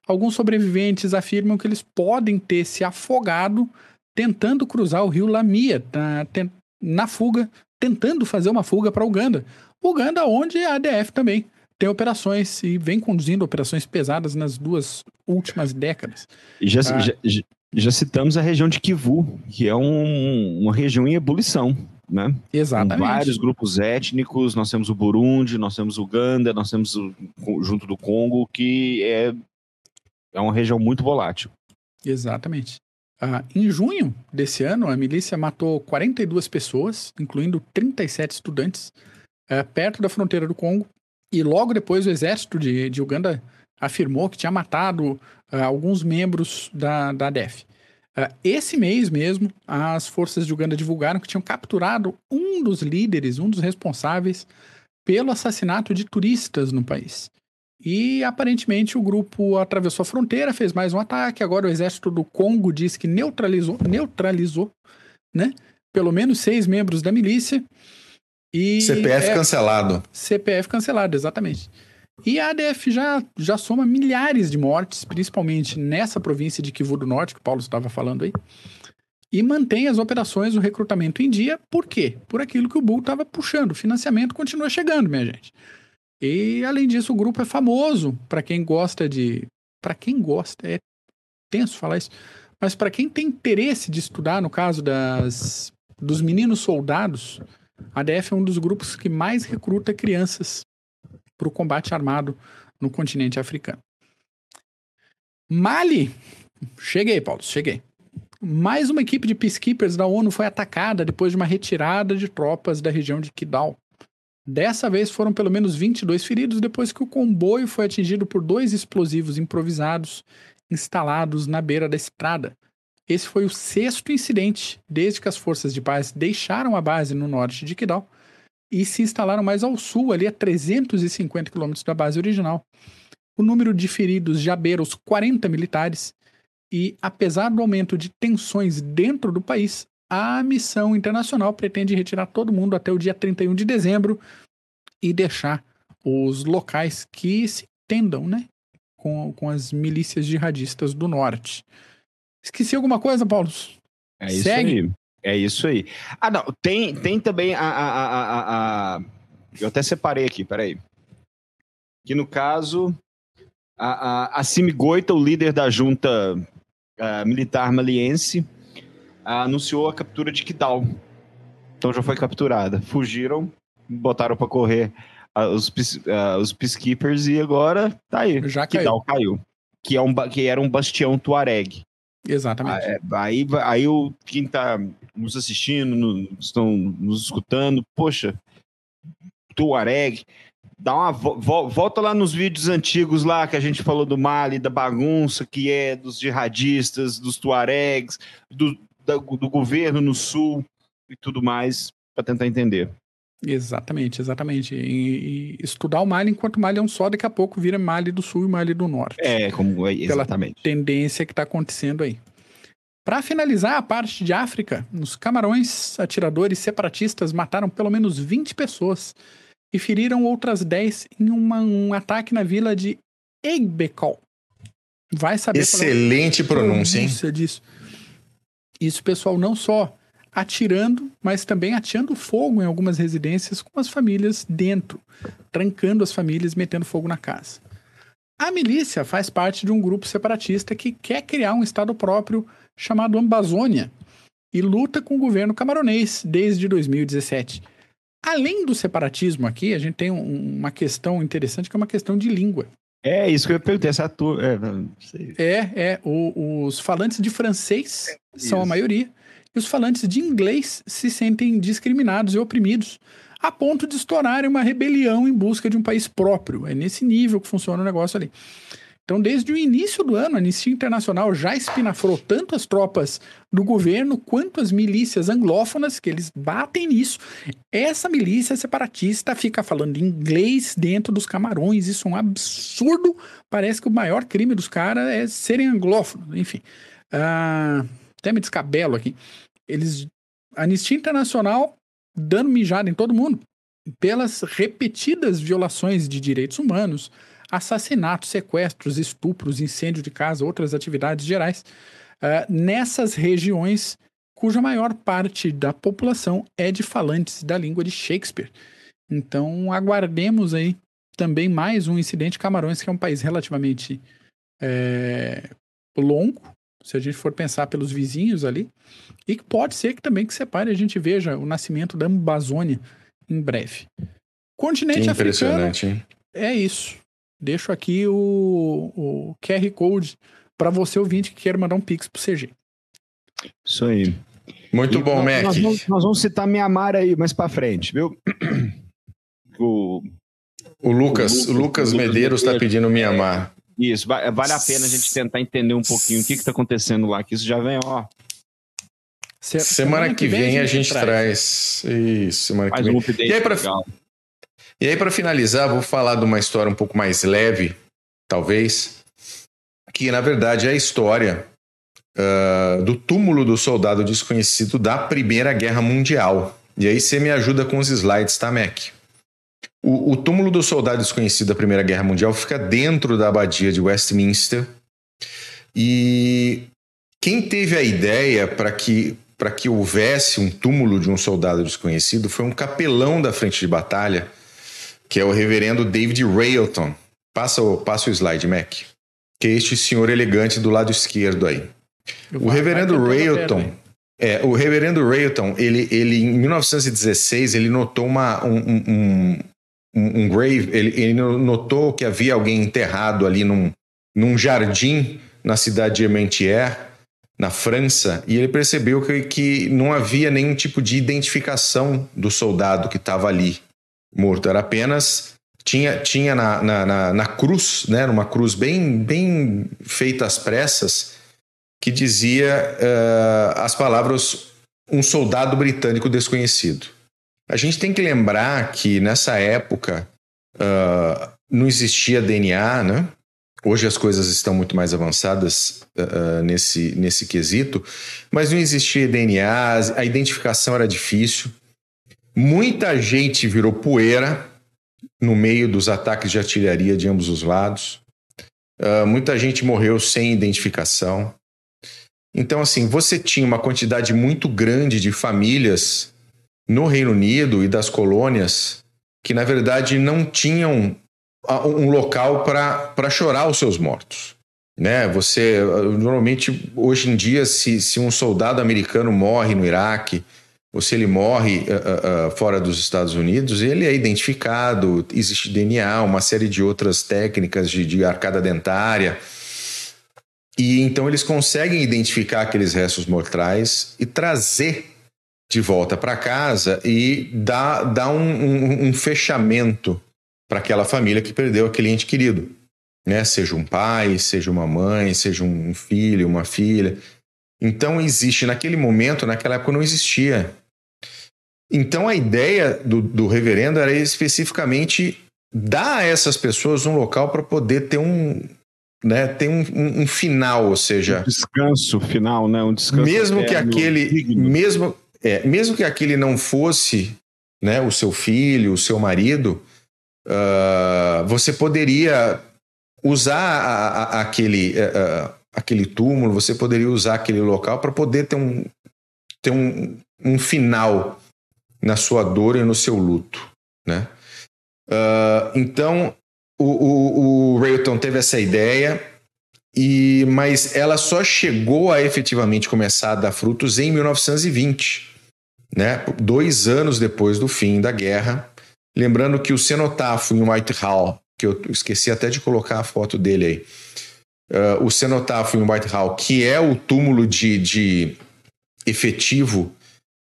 Alguns sobreviventes afirmam que eles podem ter se afogado tentando cruzar o rio Lamia na, na fuga, tentando fazer uma fuga para Uganda. Uganda, onde a ADF também tem operações e vem conduzindo operações pesadas nas duas últimas décadas. Já, ah, já, já, citamos a região de Kivu, que é um, uma região em ebulição. Né? Exatamente. Com vários grupos étnicos, nós temos o Burundi, nós temos o Uganda, nós temos o junto do Congo, que é, é uma região muito volátil. Exatamente. Ah, em junho desse ano, a milícia matou 42 pessoas, incluindo 37 estudantes, eh, perto da fronteira do Congo, e logo depois o exército de, de Uganda afirmou que tinha matado uh, alguns membros da, da DEF. Uh, esse mês mesmo, as forças de Uganda divulgaram que tinham capturado um dos líderes, um dos responsáveis pelo assassinato de turistas no país. E aparentemente o grupo atravessou a fronteira, fez mais um ataque. Agora o exército do Congo diz que neutralizou, neutralizou, né? Pelo menos seis membros da milícia. E CPF é, cancelado. CPF cancelado, exatamente. E a ADF já, já soma milhares de mortes, principalmente nessa província de Kivu do Norte, que o Paulo estava falando aí. E mantém as operações, o recrutamento em dia. Por quê? Por aquilo que o Bull estava puxando. O financiamento continua chegando, minha gente. E, além disso, o grupo é famoso para quem gosta de. Para quem gosta, é tenso falar isso. Mas para quem tem interesse de estudar, no caso das, dos meninos soldados, a ADF é um dos grupos que mais recruta crianças para o combate armado no continente africano. Mali. Cheguei, Paulo, cheguei. Mais uma equipe de peacekeepers da ONU foi atacada depois de uma retirada de tropas da região de Kidal. Dessa vez foram pelo menos 22 feridos depois que o comboio foi atingido por dois explosivos improvisados instalados na beira da estrada, esse foi o sexto incidente desde que as forças de paz deixaram a base no norte de Kidal e se instalaram mais ao sul, ali a 350 quilômetros da base original. O número de feridos já beira os 40 militares E apesar do aumento de tensões dentro do país, a missão internacional pretende retirar todo mundo até o dia 31 de dezembro e deixar os locais que se entendam, né? Com, com as milícias jihadistas do norte. Esqueci alguma coisa, Paulo? É isso Segue. aí. É isso aí. Ah, não. Tem, tem também a, a, a, a, Eu até separei aqui, peraí. Que no caso, a, a, a Goita, o líder da junta uh, militar maliense, anunciou a captura de Kidal. Então já foi capturada. Fugiram, botaram para correr uh, os, os peacekeepers e agora tá aí. Já Kidal caiu. caiu. Que, é um, que era um bastião tuareg. Exatamente. É, aí, aí o, quem está nos assistindo, no, estão nos escutando, poxa, Tuareg, dá uma vo, volta lá nos vídeos antigos lá que a gente falou do Mali, da bagunça que é dos jihadistas, dos Tuaregs, do, do, do governo no sul e tudo mais, para tentar entender. Exatamente, exatamente. E, e, estudar o Mali enquanto o Mali é um só, daqui a pouco vira Mali do Sul e Mali do Norte. É, como é, exatamente. Pela tendência que está acontecendo aí. Para finalizar a parte de África, nos Camarões, atiradores separatistas mataram pelo menos 20 pessoas e feriram outras 10 em uma, um ataque na vila de Egbekol. Vai saber Excelente pronúncia, hein? Disso. Isso, pessoal, não só atirando, mas também ateando fogo em algumas residências com as famílias dentro, trancando as famílias, metendo fogo na casa. A milícia faz parte de um grupo separatista que quer criar um estado próprio chamado Ambazônia e luta com o governo camaronês desde 2017. Além do separatismo aqui, a gente tem um, uma questão interessante que é uma questão de língua. É isso que eu perguntei, essa tua. É, é, é o, os falantes de francês são a maioria e os falantes de inglês se sentem discriminados e oprimidos, a ponto de estourarem uma rebelião em busca de um país próprio. É nesse nível que funciona o negócio ali. Então, desde o início do ano, a Anistia Internacional já espinafrou tanto as tropas do governo quanto as milícias anglófonas, que eles batem nisso. Essa milícia separatista fica falando inglês dentro dos camarões, isso é um absurdo. Parece que o maior crime dos caras é serem anglófonos, enfim. Uh, até me descabelo aqui. Eles. Anistia Internacional dando mijada em todo mundo pelas repetidas violações de direitos humanos, assassinatos, sequestros, estupros, incêndio de casa, outras atividades gerais, uh, nessas regiões cuja maior parte da população é de falantes da língua de Shakespeare. Então, aguardemos aí também mais um incidente. Camarões, que é um país relativamente é, longo, se a gente for pensar pelos vizinhos ali, e que pode ser que também que separe a gente veja o nascimento da Amazônia em breve. Continente que impressionante, africano, hein? é isso. Deixo aqui o, o QR Code para você ouvinte que queira mandar um pix pro CG. Isso aí. Muito e bom, nós, Mac. Nós vamos, nós vamos citar Mianmar aí mais para frente, viu? O, o Lucas, o Lucas, Lucas Medeiros está pedindo Mianmar. Isso, vale a pena a gente tentar entender um pouquinho o que está acontecendo lá, que isso já vem, ó. Semana, semana que, vem, a gente, traz. traz. Isso, semana Mais que vem. Um e aí, para e aí, para finalizar, vou falar de uma história um pouco mais leve, talvez, que na verdade é a história uh, do túmulo do soldado desconhecido da Primeira Guerra Mundial. E aí você me ajuda com os slides, tá, Mac? O, o túmulo do soldado desconhecido da Primeira Guerra Mundial fica dentro da abadia de Westminster. E quem teve a ideia para que para que houvesse um túmulo de um soldado desconhecido foi um capelão da frente de batalha, que é o reverendo David Railton. Passa o, passa o slide, Mac. Que é este senhor elegante do lado esquerdo aí. O reverendo Railton, é, o reverendo Railton, ele, ele em 1916 ele notou uma, um, um, um, um grave, ele, ele, notou que havia alguém enterrado ali num, num jardim na cidade de Ementier, na França, e ele percebeu que, que não havia nenhum tipo de identificação do soldado que estava ali morto, era apenas tinha, tinha na, na, na, na, cruz, né, numa cruz bem, bem feita às pressas, que dizia uh, as palavras um soldado britânico desconhecido. A gente tem que lembrar que nessa época uh, não existia DNA, né? Hoje as coisas estão muito mais avançadas uh, nesse, nesse quesito, mas não existia DNA, a identificação era difícil. Muita gente virou poeira no meio dos ataques de artilharia de ambos os lados. Uh, muita gente morreu sem identificação. Então, assim, você tinha uma quantidade muito grande de famílias no Reino Unido e das colônias que, na verdade, não tinham um local para chorar os seus mortos. Né? Você normalmente hoje em dia, se, se um soldado americano morre no Iraque, ou se ele morre uh, uh, fora dos Estados Unidos, ele é identificado, existe DNA, uma série de outras técnicas de, de arcada dentária. E então eles conseguem identificar aqueles restos mortais e trazer de volta para casa e dar, dar um, um, um fechamento para aquela família que perdeu aquele ente querido. Né? Seja um pai, seja uma mãe, seja um filho, uma filha. Então existe, naquele momento, naquela época não existia. Então a ideia do, do reverendo era especificamente dar a essas pessoas um local para poder ter um, né, ter um, um, um, final, ou seja, um descanso final, né, um descanso mesmo que aquele, digno. mesmo é, mesmo que aquele não fosse, né, o seu filho, o seu marido, uh, você poderia usar a, a, aquele, uh, aquele túmulo, você poderia usar aquele local para poder ter um, ter um, um final na sua dor e no seu luto, né? Uh, então, o, o, o teve essa ideia, e mas ela só chegou a efetivamente começar a dar frutos em 1920, né? Dois anos depois do fim da guerra, Lembrando que o cenotafo em Whitehall, que eu esqueci até de colocar a foto dele aí, uh, o cenotafo em Whitehall, que é o túmulo de, de efetivo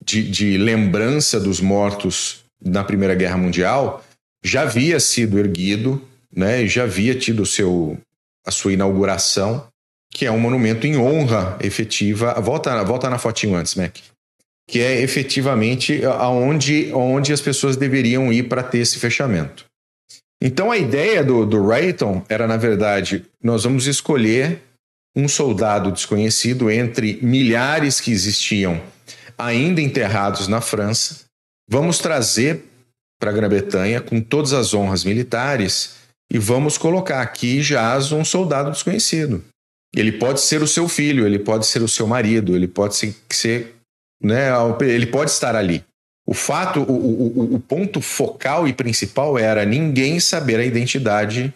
de, de lembrança dos mortos na Primeira Guerra Mundial, já havia sido erguido, né, já havia tido seu, a sua inauguração, que é um monumento em honra efetiva. Volta, volta na fotinho antes, Mac que é efetivamente aonde, onde as pessoas deveriam ir para ter esse fechamento. Então a ideia do, do Rayton era, na verdade, nós vamos escolher um soldado desconhecido entre milhares que existiam ainda enterrados na França, vamos trazer para a Grã-Bretanha com todas as honras militares e vamos colocar aqui jaz um soldado desconhecido. Ele pode ser o seu filho, ele pode ser o seu marido, ele pode ser né? Ele pode estar ali. O fato, o, o, o ponto focal e principal era ninguém saber a identidade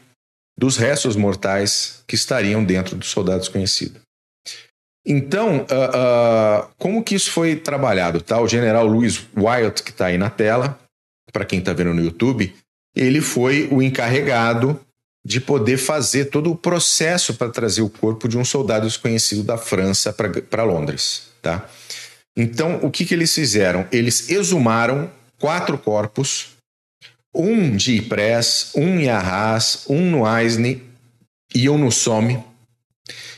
dos restos mortais que estariam dentro do soldado desconhecido. Então, uh, uh, como que isso foi trabalhado? Tá? O general Louis Wyatt, que está aí na tela, para quem está vendo no YouTube, ele foi o encarregado de poder fazer todo o processo para trazer o corpo de um soldado desconhecido da França para Londres. Tá? Então, o que, que eles fizeram? Eles exumaram quatro corpos, um de Ypres, um em Arras, um no Aisne e um no Somme,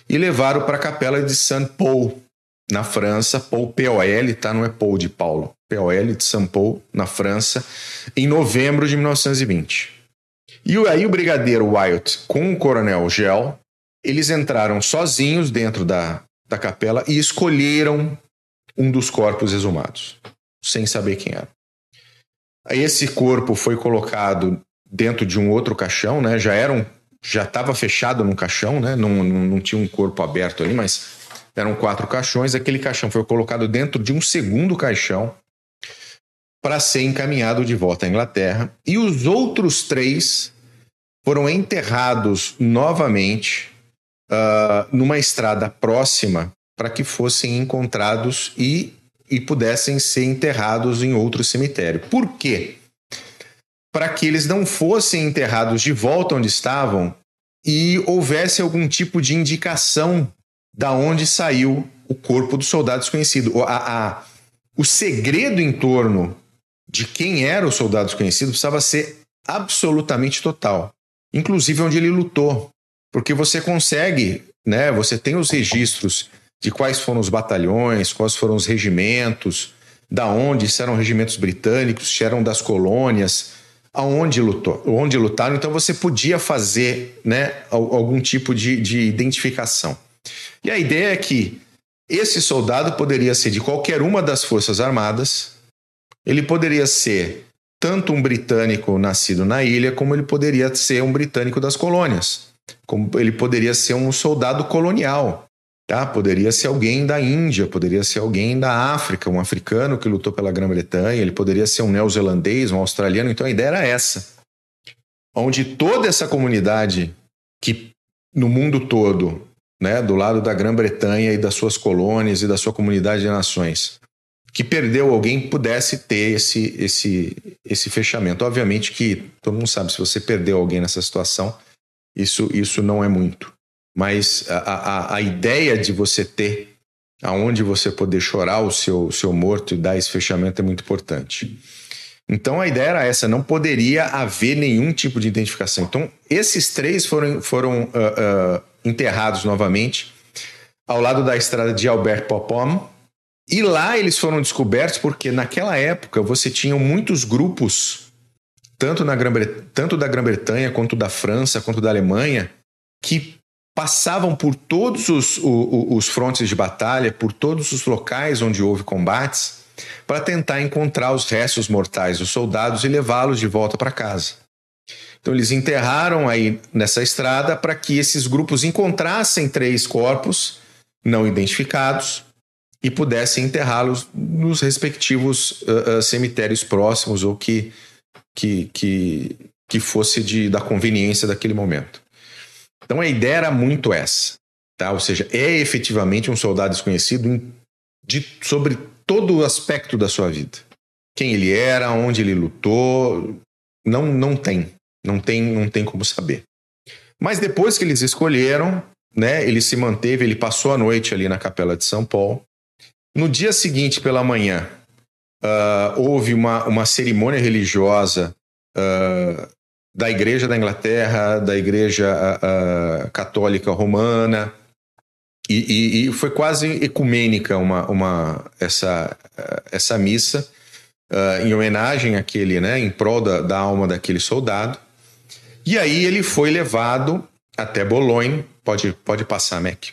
e levaram para a capela de Saint Paul, na França, Paul POL, tá? Não é Paul de Paulo, POL de Saint Paul, na França, em novembro de 1920. E aí o brigadeiro Wyatt com o coronel Gel, eles entraram sozinhos dentro da, da capela e escolheram um dos corpos exumados, sem saber quem era. Esse corpo foi colocado dentro de um outro caixão, né? Já era um, já estava fechado num caixão, né? Não, não, não tinha um corpo aberto ali, mas eram quatro caixões. Aquele caixão foi colocado dentro de um segundo caixão para ser encaminhado de volta à Inglaterra. E os outros três foram enterrados novamente uh, numa estrada próxima para que fossem encontrados e, e pudessem ser enterrados em outro cemitério. Por quê? Para que eles não fossem enterrados de volta onde estavam e houvesse algum tipo de indicação da onde saiu o corpo do soldado desconhecido. A, a, o segredo em torno de quem era o soldado desconhecido precisava ser absolutamente total, inclusive onde ele lutou, porque você consegue, né? Você tem os registros de quais foram os batalhões, quais foram os regimentos, da onde, se eram regimentos britânicos, se eram das colônias, aonde lutou, onde lutaram, então você podia fazer né, algum tipo de, de identificação. E a ideia é que esse soldado poderia ser de qualquer uma das forças armadas, ele poderia ser tanto um britânico nascido na ilha, como ele poderia ser um britânico das colônias, como ele poderia ser um soldado colonial, tá? Poderia ser alguém da Índia, poderia ser alguém da África, um africano que lutou pela Grã-Bretanha, ele poderia ser um neozelandês, um australiano. Então a ideia era essa, onde toda essa comunidade que no mundo todo, né, do lado da Grã-Bretanha e das suas colônias e da sua comunidade de nações, que perdeu alguém pudesse ter esse, esse, esse fechamento. Obviamente que todo mundo sabe, se você perdeu alguém nessa situação, isso, isso não é muito. Mas a, a, a ideia de você ter aonde você poder chorar o seu, seu morto e dar esse fechamento é muito importante. Então a ideia era essa, não poderia haver nenhum tipo de identificação. Então esses três foram, foram uh, uh, enterrados novamente ao lado da estrada de Albert Popom, e lá eles foram descobertos porque naquela época você tinha muitos grupos, tanto, na Grã tanto da Grã-Bretanha quanto da França, quanto da Alemanha, que passavam por todos os, os, frontes de batalha, por todos os locais onde houve combates, para tentar encontrar os restos mortais dos soldados e levá-los de volta para casa. Então eles enterraram aí nessa estrada para que esses grupos encontrassem três corpos não identificados e pudessem enterrá-los nos respectivos uh, uh, cemitérios próximos ou que, que, que, que fosse de, da conveniência daquele momento. Então a ideia era muito essa, tá? ou seja, é efetivamente um soldado desconhecido em, de, sobre todo o aspecto da sua vida. Quem ele era, onde ele lutou, não, não tem, não tem, não tem como saber. Mas depois que eles escolheram, né, ele se manteve, ele passou a noite ali na capela de São Paulo no dia seguinte, pela manhã, uh, houve uma, uma cerimônia religiosa uh, da Igreja da Inglaterra, da Igreja uh, Católica Romana, e, e, e, foi quase ecumênica uma, uma, essa, essa missa em homenagem àquele, né, em prol da, da alma daquele soldado. E aí ele foi levado até Bolonha, pode, pode passar, Mac,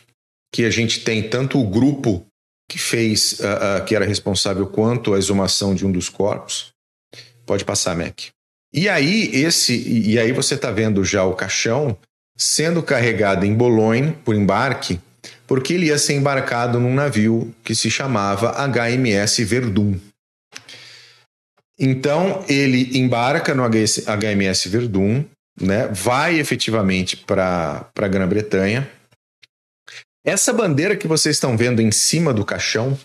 que a gente tem tanto o grupo que fez, uh, uh, que era responsável quanto à exumação de um dos corpos. Pode passar, Mac. E aí esse, e aí você está vendo já o caixão sendo carregado em Bolonha por embarque, porque ele ia ser embarcado num navio que se chamava HMS Verdun. Então ele embarca no HMS Verdun, né, vai efetivamente para a Grã-Bretanha, essa bandeira que vocês estão vendo em cima do caixão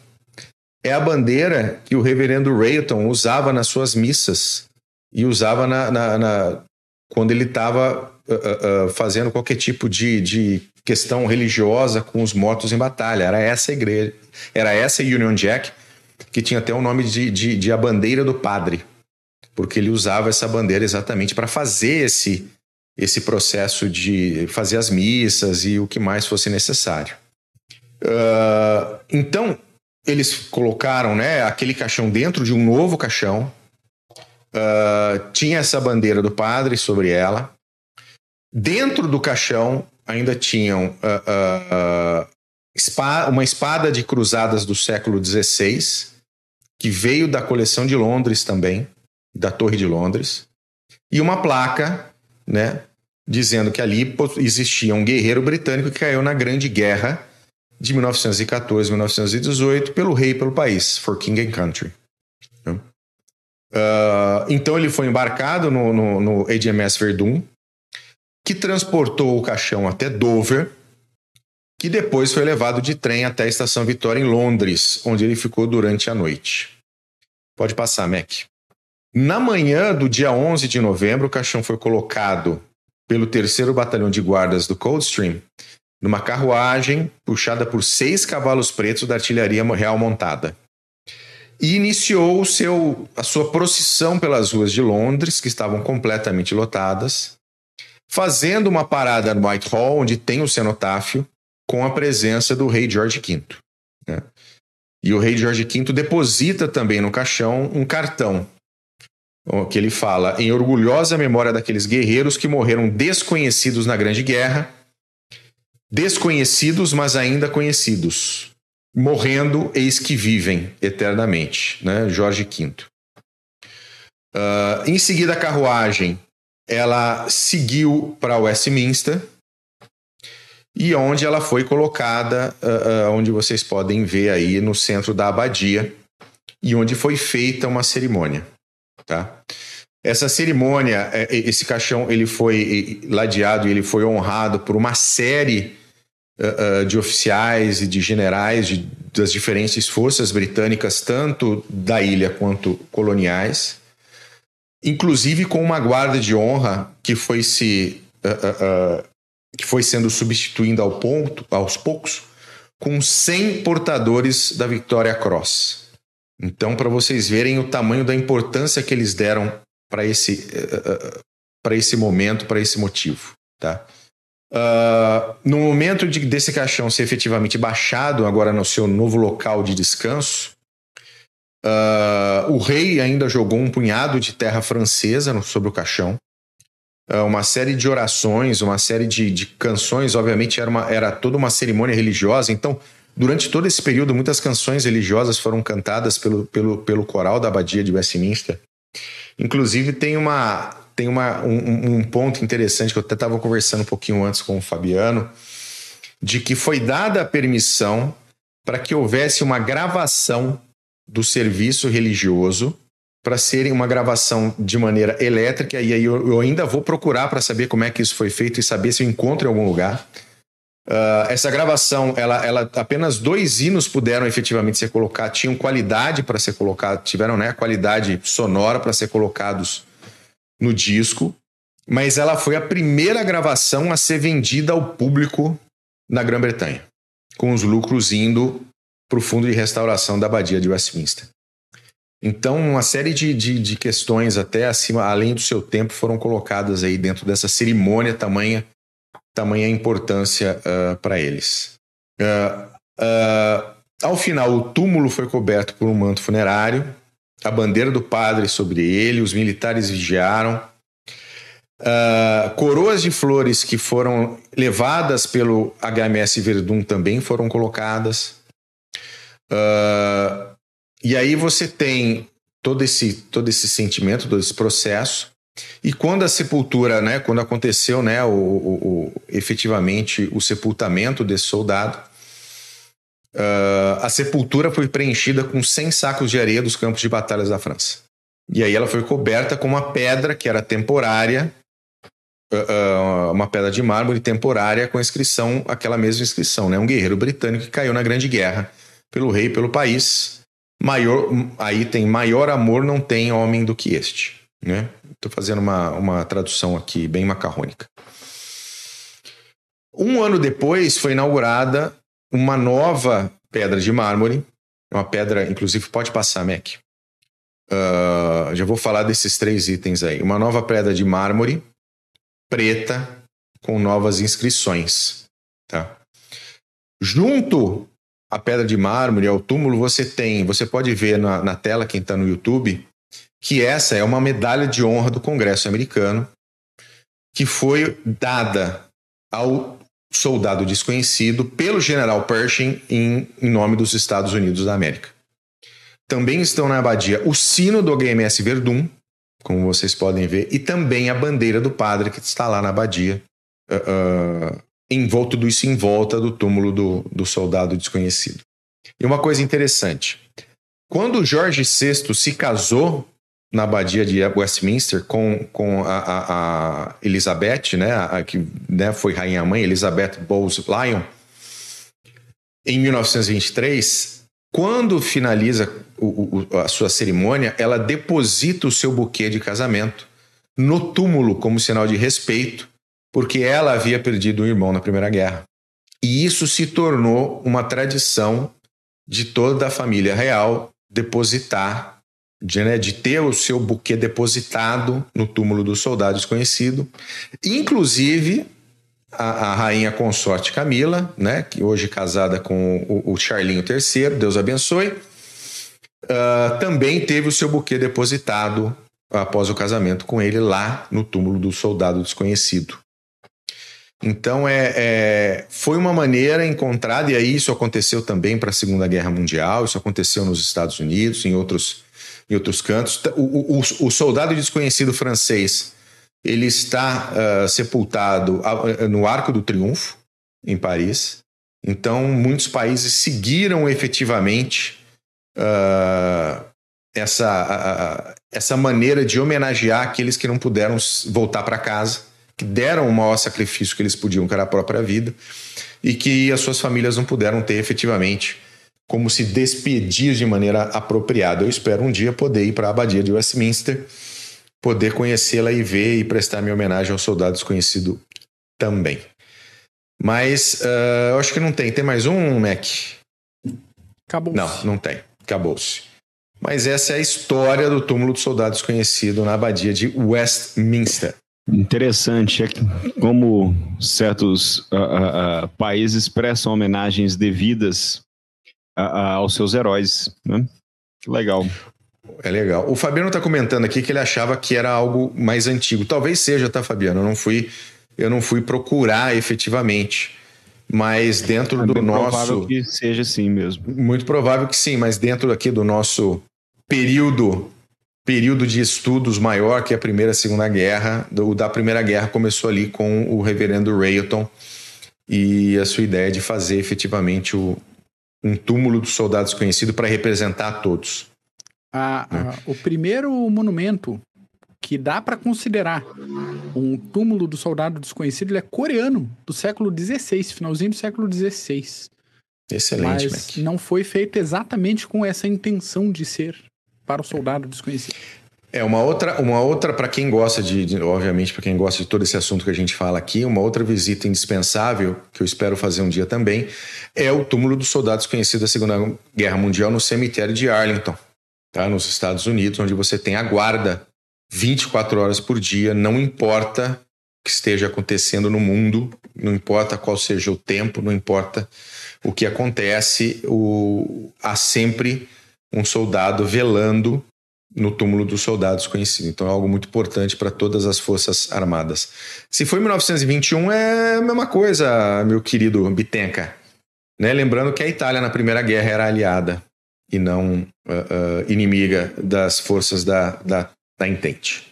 é a bandeira que o reverendo Rayton usava nas suas missas e usava na, na, na quando ele estava uh, uh, uh, fazendo qualquer tipo de, de questão religiosa com os mortos em batalha. Era essa igreja, era essa Union Jack que tinha até o nome de, de, de a bandeira do padre, porque ele usava essa bandeira exatamente para fazer esse esse processo de fazer as missas e o que mais fosse necessário. Uh, então, eles colocaram né, aquele caixão dentro de um novo caixão. Uh, tinha essa bandeira do padre sobre ela. Dentro do caixão ainda tinham uh, uma espada de cruzadas do século XVI, que veio da coleção de Londres também, da Torre de Londres, e uma placa né, dizendo que ali existia um guerreiro britânico que caiu na Grande Guerra de 1914 1918 pelo rei e pelo país, for King and Country. Uh, então ele foi embarcado no, no, no HMS Verdun, que transportou o caixão até Dover, que depois foi levado de trem até a Estação Vitória em Londres, onde ele ficou durante a noite. Pode passar, Mac. Na manhã do dia 11 de novembro, o caixão foi colocado pelo terceiro batalhão de guardas do Coldstream numa carruagem puxada por seis cavalos pretos da artilharia real montada. E iniciou seu, a sua procissão pelas ruas de Londres, que estavam completamente lotadas, fazendo uma parada no Whitehall, onde tem o cenotáfio, com a presença do rei George V. Né? E o rei George V deposita também no caixão um cartão que ele fala em orgulhosa memória daqueles guerreiros que morreram desconhecidos na Grande Guerra, desconhecidos, mas ainda conhecidos, morrendo, eis que vivem eternamente, né? Jorge V. Uh, em seguida, a carruagem ela seguiu para Westminster e onde ela foi colocada, uh, uh, onde vocês podem ver aí no centro da abadia e onde foi feita uma cerimônia, tá? Essa cerimônia, é, esse caixão, ele foi ladeado e ele foi honrado por uma série uh, de oficiais e de generais de, das diferentes forças britânicas, tanto da ilha quanto coloniais, inclusive com uma guarda de honra que foi se que foi sendo substituindo ao ponto, aos poucos, com 100 portadores da Victoria Cross. Então, para vocês verem o tamanho da importância que eles deram para esse, uh, para esse momento, para esse motivo. Tá? Uh, no momento de, desse caixão ser efetivamente baixado, agora no seu novo local de descanso, uh, o rei ainda jogou um punhado de terra francesa no, sobre o caixão. Uh, uma série de orações, uma série de, de canções, obviamente era, uma, era toda uma cerimônia religiosa, então Durante todo esse período, muitas canções religiosas foram cantadas pelo, pelo, pelo coral da Abadia de Westminster. Inclusive, tem, uma, tem uma, um, um ponto interessante que eu até estava conversando um pouquinho antes com o Fabiano, de que foi dada a permissão para que houvesse uma gravação do serviço religioso para serem uma gravação de maneira elétrica, e aí eu, eu ainda vou procurar para saber como é que isso foi feito e saber se eu encontro em algum lugar. Uh, essa gravação, ela, ela, apenas dois hinos puderam efetivamente ser colocados, tinham qualidade para ser colocados, tiveram né, qualidade sonora para ser colocados no disco, mas ela foi a primeira gravação a ser vendida ao público na Grã-Bretanha, com os lucros indo para o fundo de restauração da Abadia de Westminster. Então, uma série de, de, de questões, até acima, além do seu tempo, foram colocadas aí dentro dessa cerimônia tamanha tamanha importância uh, para eles. Uh, uh, ao final, o túmulo foi coberto por um manto funerário, a bandeira do padre sobre ele, os militares vigiaram. coroas de flores que foram levadas pelo HMS Verdun também foram colocadas. e aí você tem todo esse, todo esse sentimento, todo esse processo. E quando a sepultura, né, quando aconteceu, né, o, o, o efetivamente o sepultamento desse soldado, uh, a sepultura foi preenchida com 100 sacos de areia dos campos de batalhas da França. E aí ela foi coberta com uma pedra que era temporária, uh, uma pedra de mármore temporária com inscrição, aquela mesma inscrição, né, um guerreiro britânico que caiu na Grande Guerra pelo rei pelo país. Maior, aí tem maior amor não tem homem do que este, né? Estou fazendo uma, uma tradução aqui bem macarrônica. Um ano depois foi inaugurada uma nova pedra de mármore, uma pedra, inclusive pode passar, Mac. Uh, já vou falar desses três itens aí. Uma nova pedra de mármore, preta, com novas inscrições. Tá? Junto à pedra de mármore, ao túmulo, você tem, você pode ver na, na tela, quem está no YouTube, que essa é uma medalha de honra do Congresso americano que foi dada ao soldado desconhecido pelo general Pershing em, em nome dos Estados Unidos da América. Também estão na abadia o sino do HMS Verdun, como vocês podem ver, e também a bandeira do padre que está lá na abadia, uh, em volta do isso em volta do túmulo do, do soldado desconhecido. E uma coisa interessante, quando Jorge VI se casou na abadia de Westminster com, com a, a, a Elizabeth, né, a, que né, foi rainha-mãe, Elizabeth Bowes Lyon, em 1923, quando finaliza o, o, a sua cerimônia, ela deposita o seu buquê de casamento no túmulo como sinal de respeito, porque ela havia perdido um irmão na Primeira Guerra. E isso se tornou uma tradição de toda a família real depositar de, né, de ter o seu buquê depositado no túmulo do soldado desconhecido. Inclusive, a, a, rainha consorte Camila, né, que hoje casada com o, o Charlinho III, Deus abençoe, uh, também teve o seu buquê depositado após o casamento com ele lá no túmulo do soldado desconhecido. Então é, é, foi uma maneira encontrada, e aí isso aconteceu também para a Segunda Guerra Mundial, isso aconteceu nos Estados Unidos, em outros, em outros cantos. O, o, o soldado desconhecido francês ele está uh, sepultado no Arco do Triunfo, em Paris. Então, muitos países seguiram efetivamente uh, essa, uh, essa maneira de homenagear aqueles que não puderam voltar para casa que deram o maior sacrifício que eles podiam, que era a própria vida, e que as suas famílias não puderam ter efetivamente como se despedir de maneira apropriada. Eu espero um dia poder ir para a Abadia de Westminster, poder conhecê-la e ver e prestar minha homenagem ao soldado desconhecido também. Mas uh, eu acho que não tem. Tem mais um, Mac? Acabou. Não, não tem. Acabou-se. Mas essa é a história do túmulo do soldado desconhecido na abadia de Westminster. Interessante é que como certos uh, uh, uh, países prestam homenagens devidas aos seus heróis, né? Que legal. É legal. O Fabiano está comentando aqui que ele achava que era algo mais antigo. Talvez seja, tá, Fabiano? Eu não fui, eu não fui procurar efetivamente. Mas dentro é do nosso. provável que seja sim mesmo. Muito provável que sim, mas dentro aqui do nosso período período de estudos maior que a Primeira e a Segunda Guerra. O da Primeira Guerra começou ali com o reverendo Rayton e a sua ideia de fazer efetivamente o, um túmulo dos soldados conhecido para representar todos. A, a, o primeiro monumento que dá para considerar um túmulo do soldado desconhecido é coreano, do século XVI, finalzinho do século XVI. Excelente, Mas Mac. não foi feito exatamente com essa intenção de ser para o soldado desconhecido. É uma outra, uma outra para quem gosta de, de obviamente para quem gosta de todo esse assunto que a gente fala aqui, uma outra visita indispensável que eu espero fazer um dia também é o túmulo do soldado desconhecido da Segunda Guerra Mundial no cemitério de Arlington, tá? Nos Estados Unidos, onde você tem a guarda 24 horas por dia, não importa o que esteja acontecendo no mundo, não importa qual seja o tempo, não importa o que acontece, o, há sempre um soldado velando no túmulo dos soldados conhecido. Então é algo muito importante para todas as forças armadas. Se foi 1921 é a mesma coisa, meu querido Bitenca. Né? Lembrando que a Itália na Primeira Guerra era aliada e não uh, uh, inimiga das forças da, da, da Entente.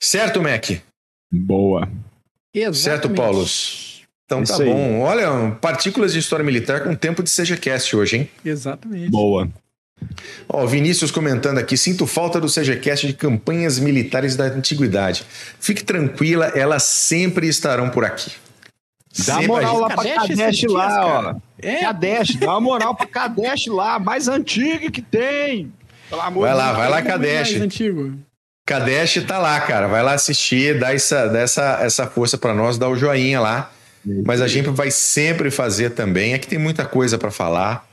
Certo, Mac? Boa. Exatamente. Certo, Paulos? Então Isso tá aí. bom. Olha, partículas de história militar com tempo de SejaCast hoje, hein? Exatamente. Boa. Ó, Vinícius comentando aqui: sinto falta do SejaCast de campanhas militares da antiguidade. Fique tranquila, elas sempre estarão por aqui. Dá sempre moral lá pra Kadesh lá, ó. É. Kadesh, dá uma moral pra Kadesh lá, mais antiga que tem. Pelo amor vai lá, vai lá, Kadesh. Mais antigo. Kadesh tá lá, cara. Vai lá assistir, dá essa, dá essa, essa força para nós, dá o joinha lá. Mas a gente vai sempre fazer também. Aqui tem muita coisa para falar.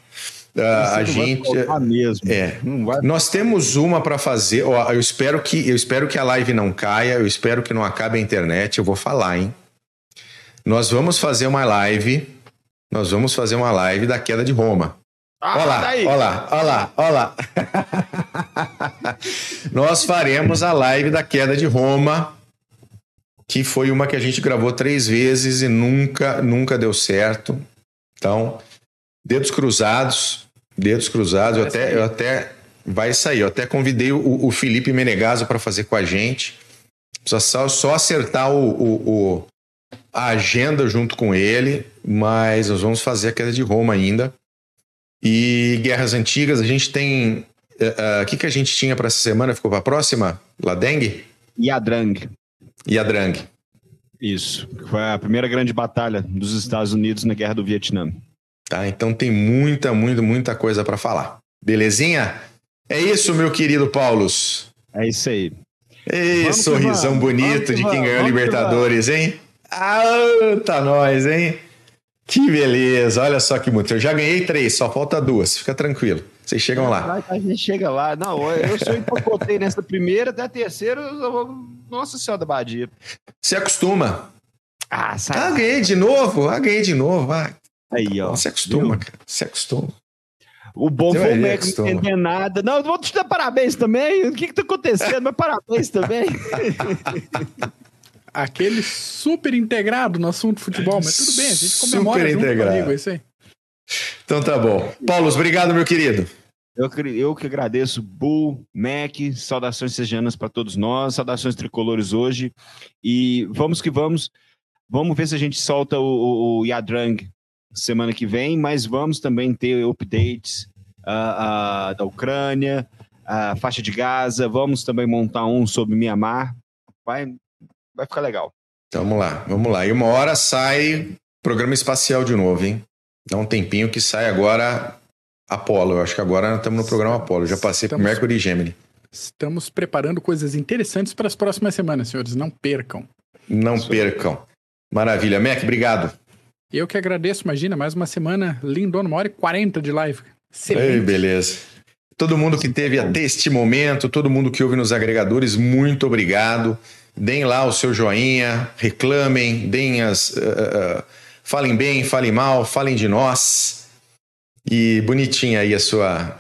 Uh, a gente mesmo. é nós temos uma para fazer ó, eu espero que eu espero que a live não caia eu espero que não acabe a internet eu vou falar hein nós vamos fazer uma live nós vamos fazer uma live da queda de Roma ah, olha lá, olha lá, olha lá, olha lá. Nós faremos a live da queda de Roma, que foi uma que a gente gravou três vezes e nunca, nunca deu certo. Então, dedos cruzados, dedos cruzados. Eu até, eu até vai sair. Eu até convidei o, o Felipe Menegaso para fazer com a gente. Precisa só, só acertar o, o, o, a agenda junto com ele, mas nós vamos fazer a queda de Roma ainda. E guerras antigas, a gente tem. Eh, eh, o uh, que, que a gente tinha para essa semana? Ficou para a próxima? Ladeng? Yadrang. Yadrang. Isso. Foi a primeira grande batalha dos Estados Unidos na Guerra do Vietnã. Tá? Então tem muita, muita, muita coisa para falar. Belezinha? É isso, meu querido Paulos. É isso aí. Ei, vamos sorrisão bonito vamos de quem ganhou Libertadores, hein? Ah, tá nós, hein? Que beleza, olha só que muito. Eu já ganhei três, só falta duas. Fica tranquilo. Vocês chegam lá. A gente chega lá. Não, eu sou empacotei nessa primeira, até a terceira. Eu... Nossa Senhora da Badia. Se acostuma. Ah, sai. Ah, ganhei de novo. Ah, ganhei de novo. Ah, Aí, ó. Se acostuma, cara. Se acostuma. O bom foi o Erickson. não entender nada. Não, eu vou te dar parabéns também. O que que tá acontecendo? Mas parabéns também. Aquele super integrado no assunto futebol, mas tudo bem, a gente comemora Super junto integrado. amigo, é isso aí. Então tá bom. Paulo, obrigado, meu querido. Eu, que- eu que agradeço, Bull, Mac, saudações sejanas para todos nós, saudações tricolores hoje. E vamos que vamos. Vamos ver se a gente solta o, o, o Yadrang semana que vem, mas vamos também ter updates ah, ah, da Ucrânia, a faixa de Gaza. Vamos também montar um sobre Mianmar. Vai, vai ficar legal. Então, vamos lá, vamos lá. E uma hora sai programa espacial de novo, hein? Dá um tempinho que sai agora Apolo. Eu acho que agora nós estamos no programa Apolo. Já passei por Estamos- Mercury e Gemini. Estamos preparando coisas interessantes para as próximas semanas, senhores. Não percam. Não percam. Maravilha. Mac, obrigado. Eu que agradeço, imagina, mais uma semana lindona, uma hora e quarenta de live. Ei, beleza. Todo mundo que teve até este momento, todo mundo que ouve nos agregadores, muito obrigado. Deem lá o seu joinha, reclamem, deem as. ah, ah, falem bem, falem mal, falem de nós. E bonitinha aí a sua.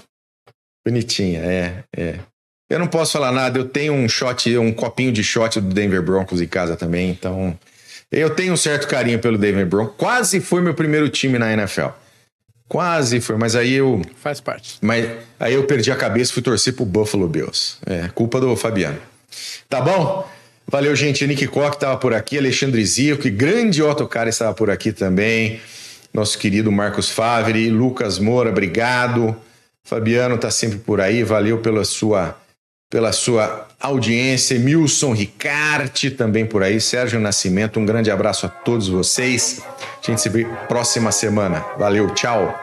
Bonitinha, é, é. Eu não posso falar nada, eu tenho um shot, um copinho de shot do Denver Broncos em casa também, então. Eu tenho um certo carinho pelo Denver Broncos. Quase foi meu primeiro time na NFL. Quase foi, mas aí eu. Faz parte. Mas aí eu perdi a cabeça e fui torcer pro Buffalo Bills. É, culpa do Fabiano. Tá bom? Valeu, gente. Nick Koch estava por aqui, Alexandre Zico, grande Otto Cara estava por aqui também. Nosso querido Marcos Favre, Lucas Moura, obrigado. Fabiano tá sempre por aí, valeu pela sua pela sua audiência. Milson Ricarte também por aí. Sérgio Nascimento, um grande abraço a todos vocês. A gente se vê próxima semana. Valeu, tchau.